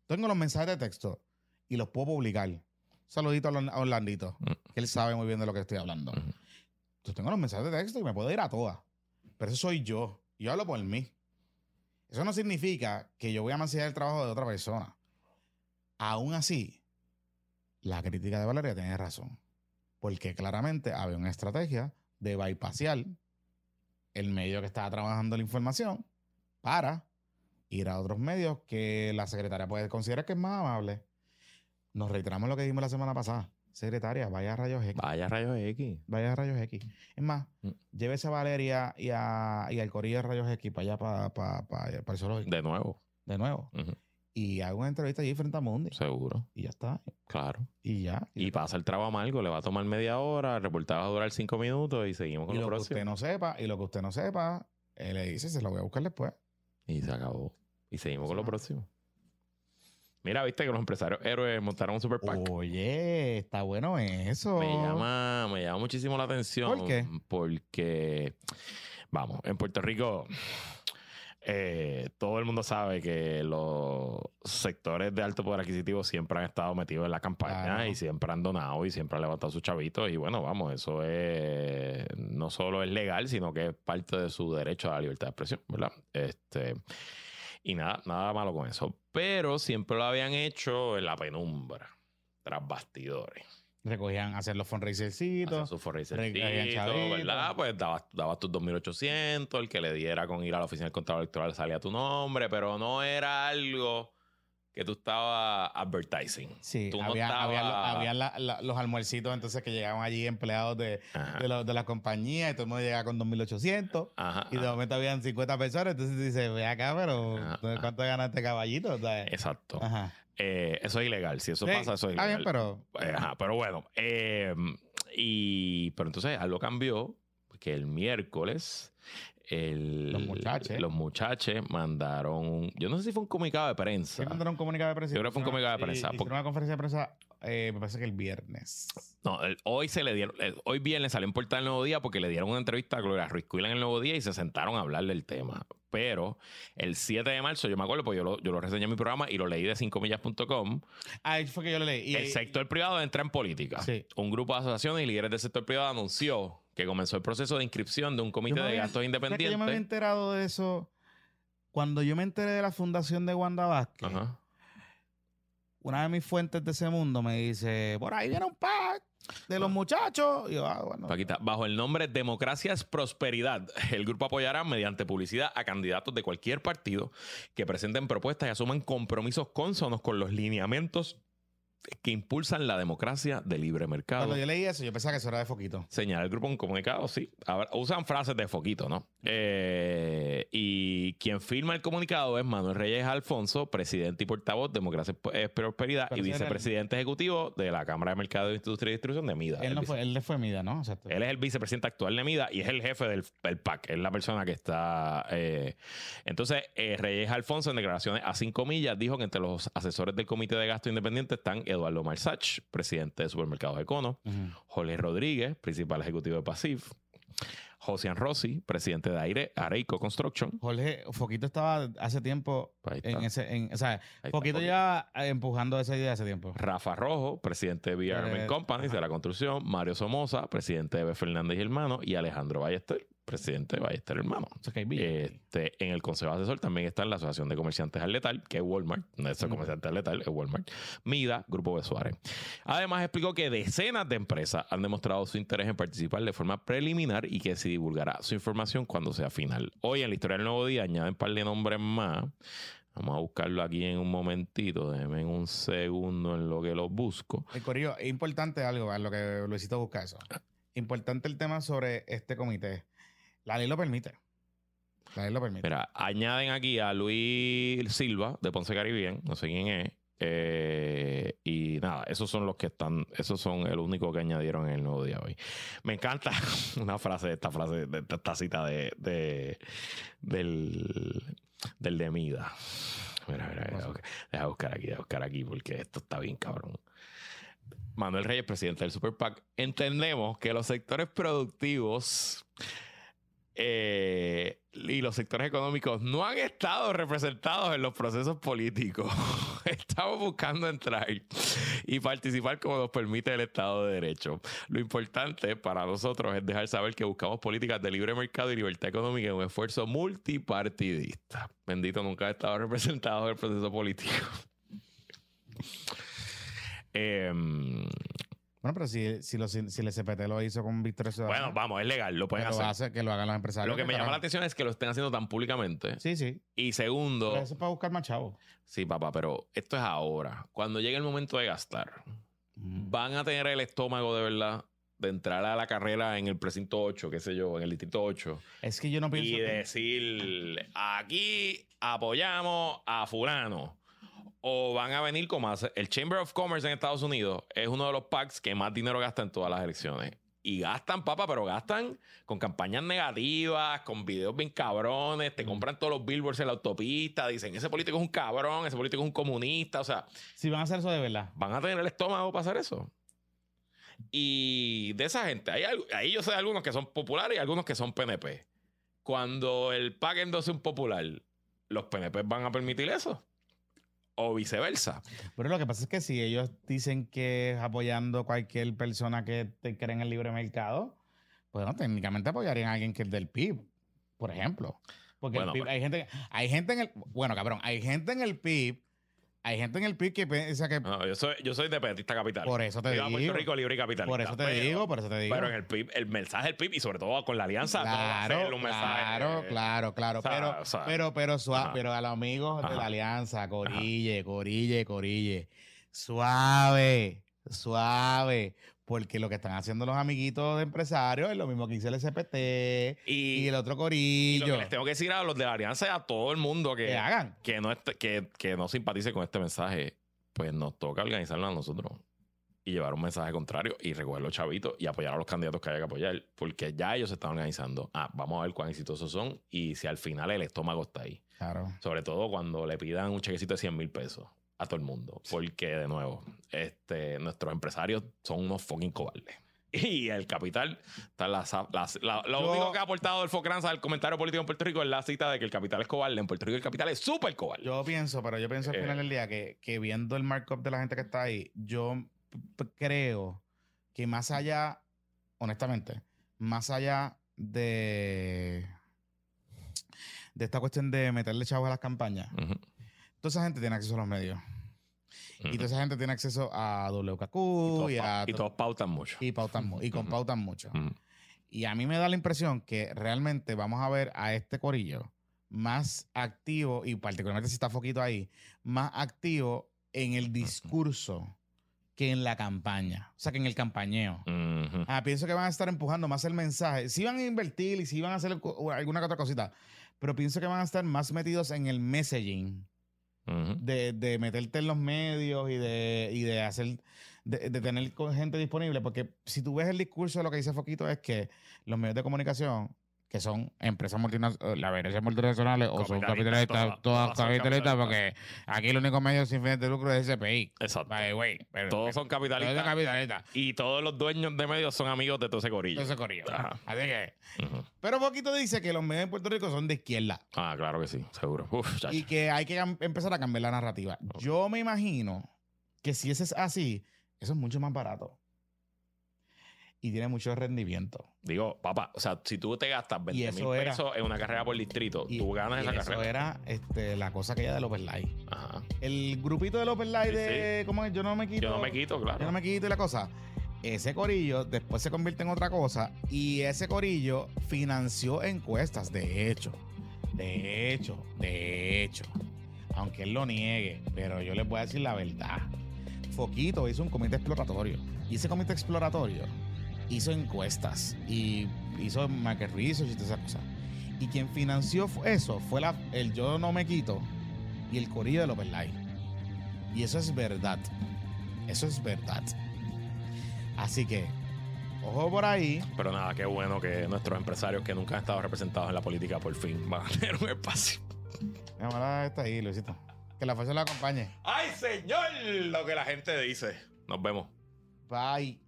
Tengo los mensajes de texto y los puedo publicar. Saludito a Orlandito, mm. que él sabe muy bien de lo que estoy hablando. Yo tengo los mensajes de texto y me puedo ir a todas. Pero eso soy yo. Yo hablo por mí. Eso no significa que yo voy a mancillar el trabajo de otra persona. Aún así, la crítica de Valeria tiene razón. Porque claramente había una estrategia de bypassar el medio que estaba trabajando la información para ir a otros medios que la secretaria puede considerar que es más amable. Nos reiteramos lo que dijimos la semana pasada. Secretaria, vaya a Rayos X. Vaya a Rayos X. Vaya a Rayos X. Es más, mm. llévese a Valeria y, a, y al Corillo de Rayos X para allá, para, para, para, el zoológico. De nuevo. De nuevo. Y hago una entrevista allí frente a Mundi. Seguro. Y ya está. Claro. Y ya. Y, pasa el trabajo amargo, le va a tomar media hora, el reportaje va a durar cinco minutos y seguimos con y lo, que usted no sepa, y lo que usted no sepa, él le dice, se lo voy a buscar después. Y se acabó. Y seguimos con lo próximo. Mira, viste que los empresarios héroes montaron un super Oye, está bueno eso. Me llama, me llama muchísimo la atención. ¿Por qué? Porque, vamos, en Puerto Rico eh, todo el mundo sabe que los sectores de alto poder adquisitivo siempre han estado metidos en la campaña y siempre han donado y siempre han levantado sus chavitos. Y bueno, vamos, eso es no solo es legal, sino que es parte de su derecho a la libertad de expresión, ¿verdad? Este. Y nada, nada malo con eso. Pero siempre lo habían hecho en la penumbra, tras bastidores. Recogían hacer los fundraisercitos. sus ¿verdad? Pues dabas, dabas tus 2.800, el que le diera con ir a la oficina del contador electoral salía tu nombre, pero no era algo que tú estabas advertising. Sí, había, los almuercitos entonces que llegaban allí empleados de, de, la compañía y todo el mundo llegaba con 2.800 y de momento habían 50 personas, entonces dices, ve acá, pero ¿cuánto gana este caballito? Exacto. Eh, eso es ilegal. Si eso pasa, eso es ilegal. Bien, pero... Eh, ajá, pero bueno. Eh, y, pero entonces algo cambió, que el miércoles los muchachos. Los muchachos mandaron. Yo no sé si fue un comunicado de prensa. ¿Sí mandaron un comunicado de prensa? Yo creo que fue un comunicado de prensa. Por una conferencia de prensa, eh, me parece que el viernes. No, hoy se le dieron. hoy viernes salió en Portal El Nuevo Día porque le dieron una entrevista a Gloria Ruiz en el Nuevo Día y se sentaron a hablar del tema. Pero el 7 de marzo, yo me acuerdo, porque yo lo, yo lo reseñé en mi programa y lo leí de 5millas.com. Ahí fue que yo lo leí. el sector privado entra en política. Un grupo de asociaciones y líderes del sector privado anunció que comenzó el proceso de inscripción de un comité de gastos independientes. yo me había enterado de eso cuando yo me enteré de la fundación de Wanda Vázquez. una de mis fuentes de ese mundo me dice, por ahí viene un pack de los muchachos. Y ah, bajo el nombre Democracias Prosperidad, el grupo apoyará mediante publicidad a candidatos de cualquier partido que presenten propuestas y asuman compromisos consonos con los lineamientos que impulsan la democracia de libre mercado. Cuando yo leí eso, yo pensaba que eso era de Foquito. Señala el grupo un comunicado, sí. usan frases de Foquito, ¿no? Eh, y quien firma el comunicado es Manuel Reyes Alfonso, presidente y portavoz de Democracia y Prosperidad y vicepresidente ejecutivo de la Cámara de Mercado, de Industria y Distribución de MIDA. Él, no fue, él fue MIDA, ¿no? Él es el vicepresidente actual de MIDA y es el jefe del, PAC. Es la persona que está. Eh, entonces, eh, Reyes Alfonso, en declaraciones a cinco millas, dijo que entre los asesores del Comité de Gasto Independiente están Eduardo Marsach, presidente de Supermercados Econo, Jorge Rodríguez, principal ejecutivo de Pasif, Josian Rossi, presidente de Aire, Areico Construction. Jorge, Foquito estaba hace tiempo en ese, o sea, Foquito ya empujando esa idea hace tiempo. Rafa Rojo, presidente de VR Companies de la construcción, Mario Somoza, presidente de B. Fernández y Hermano, y Alejandro Ballester, presidente de Ballester Hermano. este, en el Consejo Asesor también está la Asociación de Comerciantes al Letal, que es Walmart, no es el comerciante al Letal, es Walmart. MIDA, Grupo de Suárez. Además, explicó que decenas de empresas han demostrado su interés en participar de forma preliminar y que se divulgará su información cuando sea final. Hoy en la historia del nuevo día añaden un par de nombres más. Vamos a buscarlo aquí en un momentito. Déjenme un segundo en lo que lo busco. El Corillo, es importante algo, a lo que Luisito busca eso. Importante el tema sobre este comité. La ley lo permite. La ley lo permite. Mira, añaden aquí a Luis Silva de Ponce Caribbean, no sé quién es. Eh, y nada, esos son los que están, esos son el único que añadieron en el nuevo día hoy. Me encanta una frase, esta frase, de, esta cita de, de del, del de Mida. Mira, mira, deja buscar aquí, deja buscar aquí, porque esto está bien cabrón. Manuel Reyes, presidente del Super PAC, entendemos que los sectores productivos eh, y los sectores económicos no han estado representados en los procesos políticos. Estamos buscando entrar y participar como nos permite el Estado de Derecho. Lo importante para nosotros es dejar saber que buscamos políticas de libre mercado y libertad económica en un esfuerzo multipartidista. Bendito, nunca ha estado representado en el proceso político. eh, bueno, pero si, si, lo, si, el SPT lo hizo con Victoria Ciudadana. Bueno, vamos, es legal, lo pueden hacer. que lo hagan los empresarios. Lo que, me llama la atención es que lo estén haciendo tan públicamente. Sí, sí. Y segundo. Pero eso es para buscar más chavos. Sí, papá, pero esto es ahora. Cuando llegue el momento de gastar, mm. van a tener el estómago de verdad de entrar a la carrera en el precinto 8, qué sé yo, en el distrito 8. Es que yo no pienso. Y decir, aquí apoyamos a Fulano o van a venir como hace, el Chamber of Commerce en Estados Unidos es uno de los packs que más dinero gasta en todas las elecciones. Y gastan, papa, pero gastan con campañas negativas, con videos bien cabrones, te compran todos los billboards en la autopista, dicen, ese político es un cabrón, ese político es un comunista, o sea... Si van a hacer eso de verdad. Van a tener el estómago para hacer eso. Y de esa gente, hay, ahí yo sé algunos que son populares y algunos que son PNP. Cuando el PAC endose un popular, ¿los PNP van a permitir eso? O viceversa. Pero lo que pasa es que si ellos dicen que es apoyando cualquier persona que te cree en el libre mercado, pues no, técnicamente apoyarían a alguien que es del PIB, por ejemplo. Porque el PIB, hay gente, hay gente en el, bueno, cabrón, hay gente en el PIB hay gente en el PIB que piensa que. No, yo soy, yo soy independentista capital. Por eso te digo. Puerto Rico libre y capital. Por eso te digo, por eso te digo. Pero en el PIB, el mensaje del PIB y sobre todo con la alianza. Claro, claro, claro, claro. pero, pero, pero, suave, pero a los amigos de la alianza, Corille, Corille, Corille. Suave, suave porque lo que están haciendo los amiguitos de empresarios es lo mismo que hizo el SPT y, el otro corillo. Y lo que les tengo que decir a los de la alianza y a todo el mundo que, hagan. Que no, que, que no simpatice con este mensaje, pues nos toca organizarlo a nosotros y llevar un mensaje contrario y recoger los chavitos y apoyar a los candidatos que haya que apoyar, porque ya ellos se están organizando. Ah, vamos a ver cuán exitosos son y si al final el estómago está ahí. Claro. Sobre todo cuando le pidan un chequecito de 100 mil pesos a todo el mundo. Porque, de nuevo, este, nuestros empresarios son unos fucking cobardes. Y el capital, está la, lo único que ha aportado el Focranza al comentario político en Puerto Rico es la cita de que el capital es cobarde. En Puerto Rico el capital es súper cobarde. Yo pienso, pero yo pienso al final eh. del día que, que viendo el markup de la gente que está ahí, yo creo que más allá, honestamente, más allá de, de esta cuestión de meterle chavos a las campañas, Toda esa gente tiene acceso a los medios. Y toda esa gente tiene acceso a WKQ y, todos, y, todos pautan mucho. Y pautan y compautan mucho. Y a mí me da la impresión que realmente vamos a ver a este corillo más activo, y particularmente si está Foquito ahí, más activo en el discurso que en la campaña, o sea, que en el campañeo. ah, pienso que van a estar empujando más el mensaje. Sí van a invertir y sí van a hacer alguna otra cosita, pero pienso que van a estar más metidos en el messaging. De, de, meterte en los medios y de, y de hacer, de, de, tener gente disponible, porque si tú ves el discurso lo que dice Foquito es que los medios de comunicación que son empresas multinacionales, las empresas multinacionales o son capitalistas, todas, capitalistas, porque aquí el único medio sin fin de lucro es SPI. Exacto. todos son capitalistas. Y todos los dueños de medios son amigos de todo ese corillo. Todo ese corillo. Así que. Pero poquito dice que los medios en Puerto Rico son de izquierda. Ah, claro que sí, seguro. y que hay que empezar a cambiar la narrativa. Yo me imagino que si ese es así, eso es mucho más barato y tiene mucho rendimiento. Digo, papá, o sea, si tú te gastas 20 mil pesos en una carrera por distrito, tú ganas esa carrera. Eso era este, la cosa que ya del Open Light. Ajá. El grupito del Open Light de. ¿Cómo es? Yo no me quito. Yo no me quito, claro. Yo no me quito y la cosa. Ese corillo después se convierte en otra cosa y ese corillo financió encuestas, de hecho. De hecho, de hecho. Aunque él lo niegue, pero yo les voy a decir la verdad. Foquito hizo un comité exploratorio. Y ese comité exploratorio hizo encuestas y hizo market research y todas esas cosas. Y quien financió eso fue la, el Yo No Me Quito y el Corillo del Open Life. Y eso es verdad. Eso es verdad. Así que, ojo por ahí. Pero nada, qué bueno que nuestros empresarios que nunca han estado representados en la política por fin van a tener un espacio. Cámara está ahí, Luisito. Que la fuerza la acompañe. ¡Ay, señor! Lo que la gente dice. Nos vemos. Bye.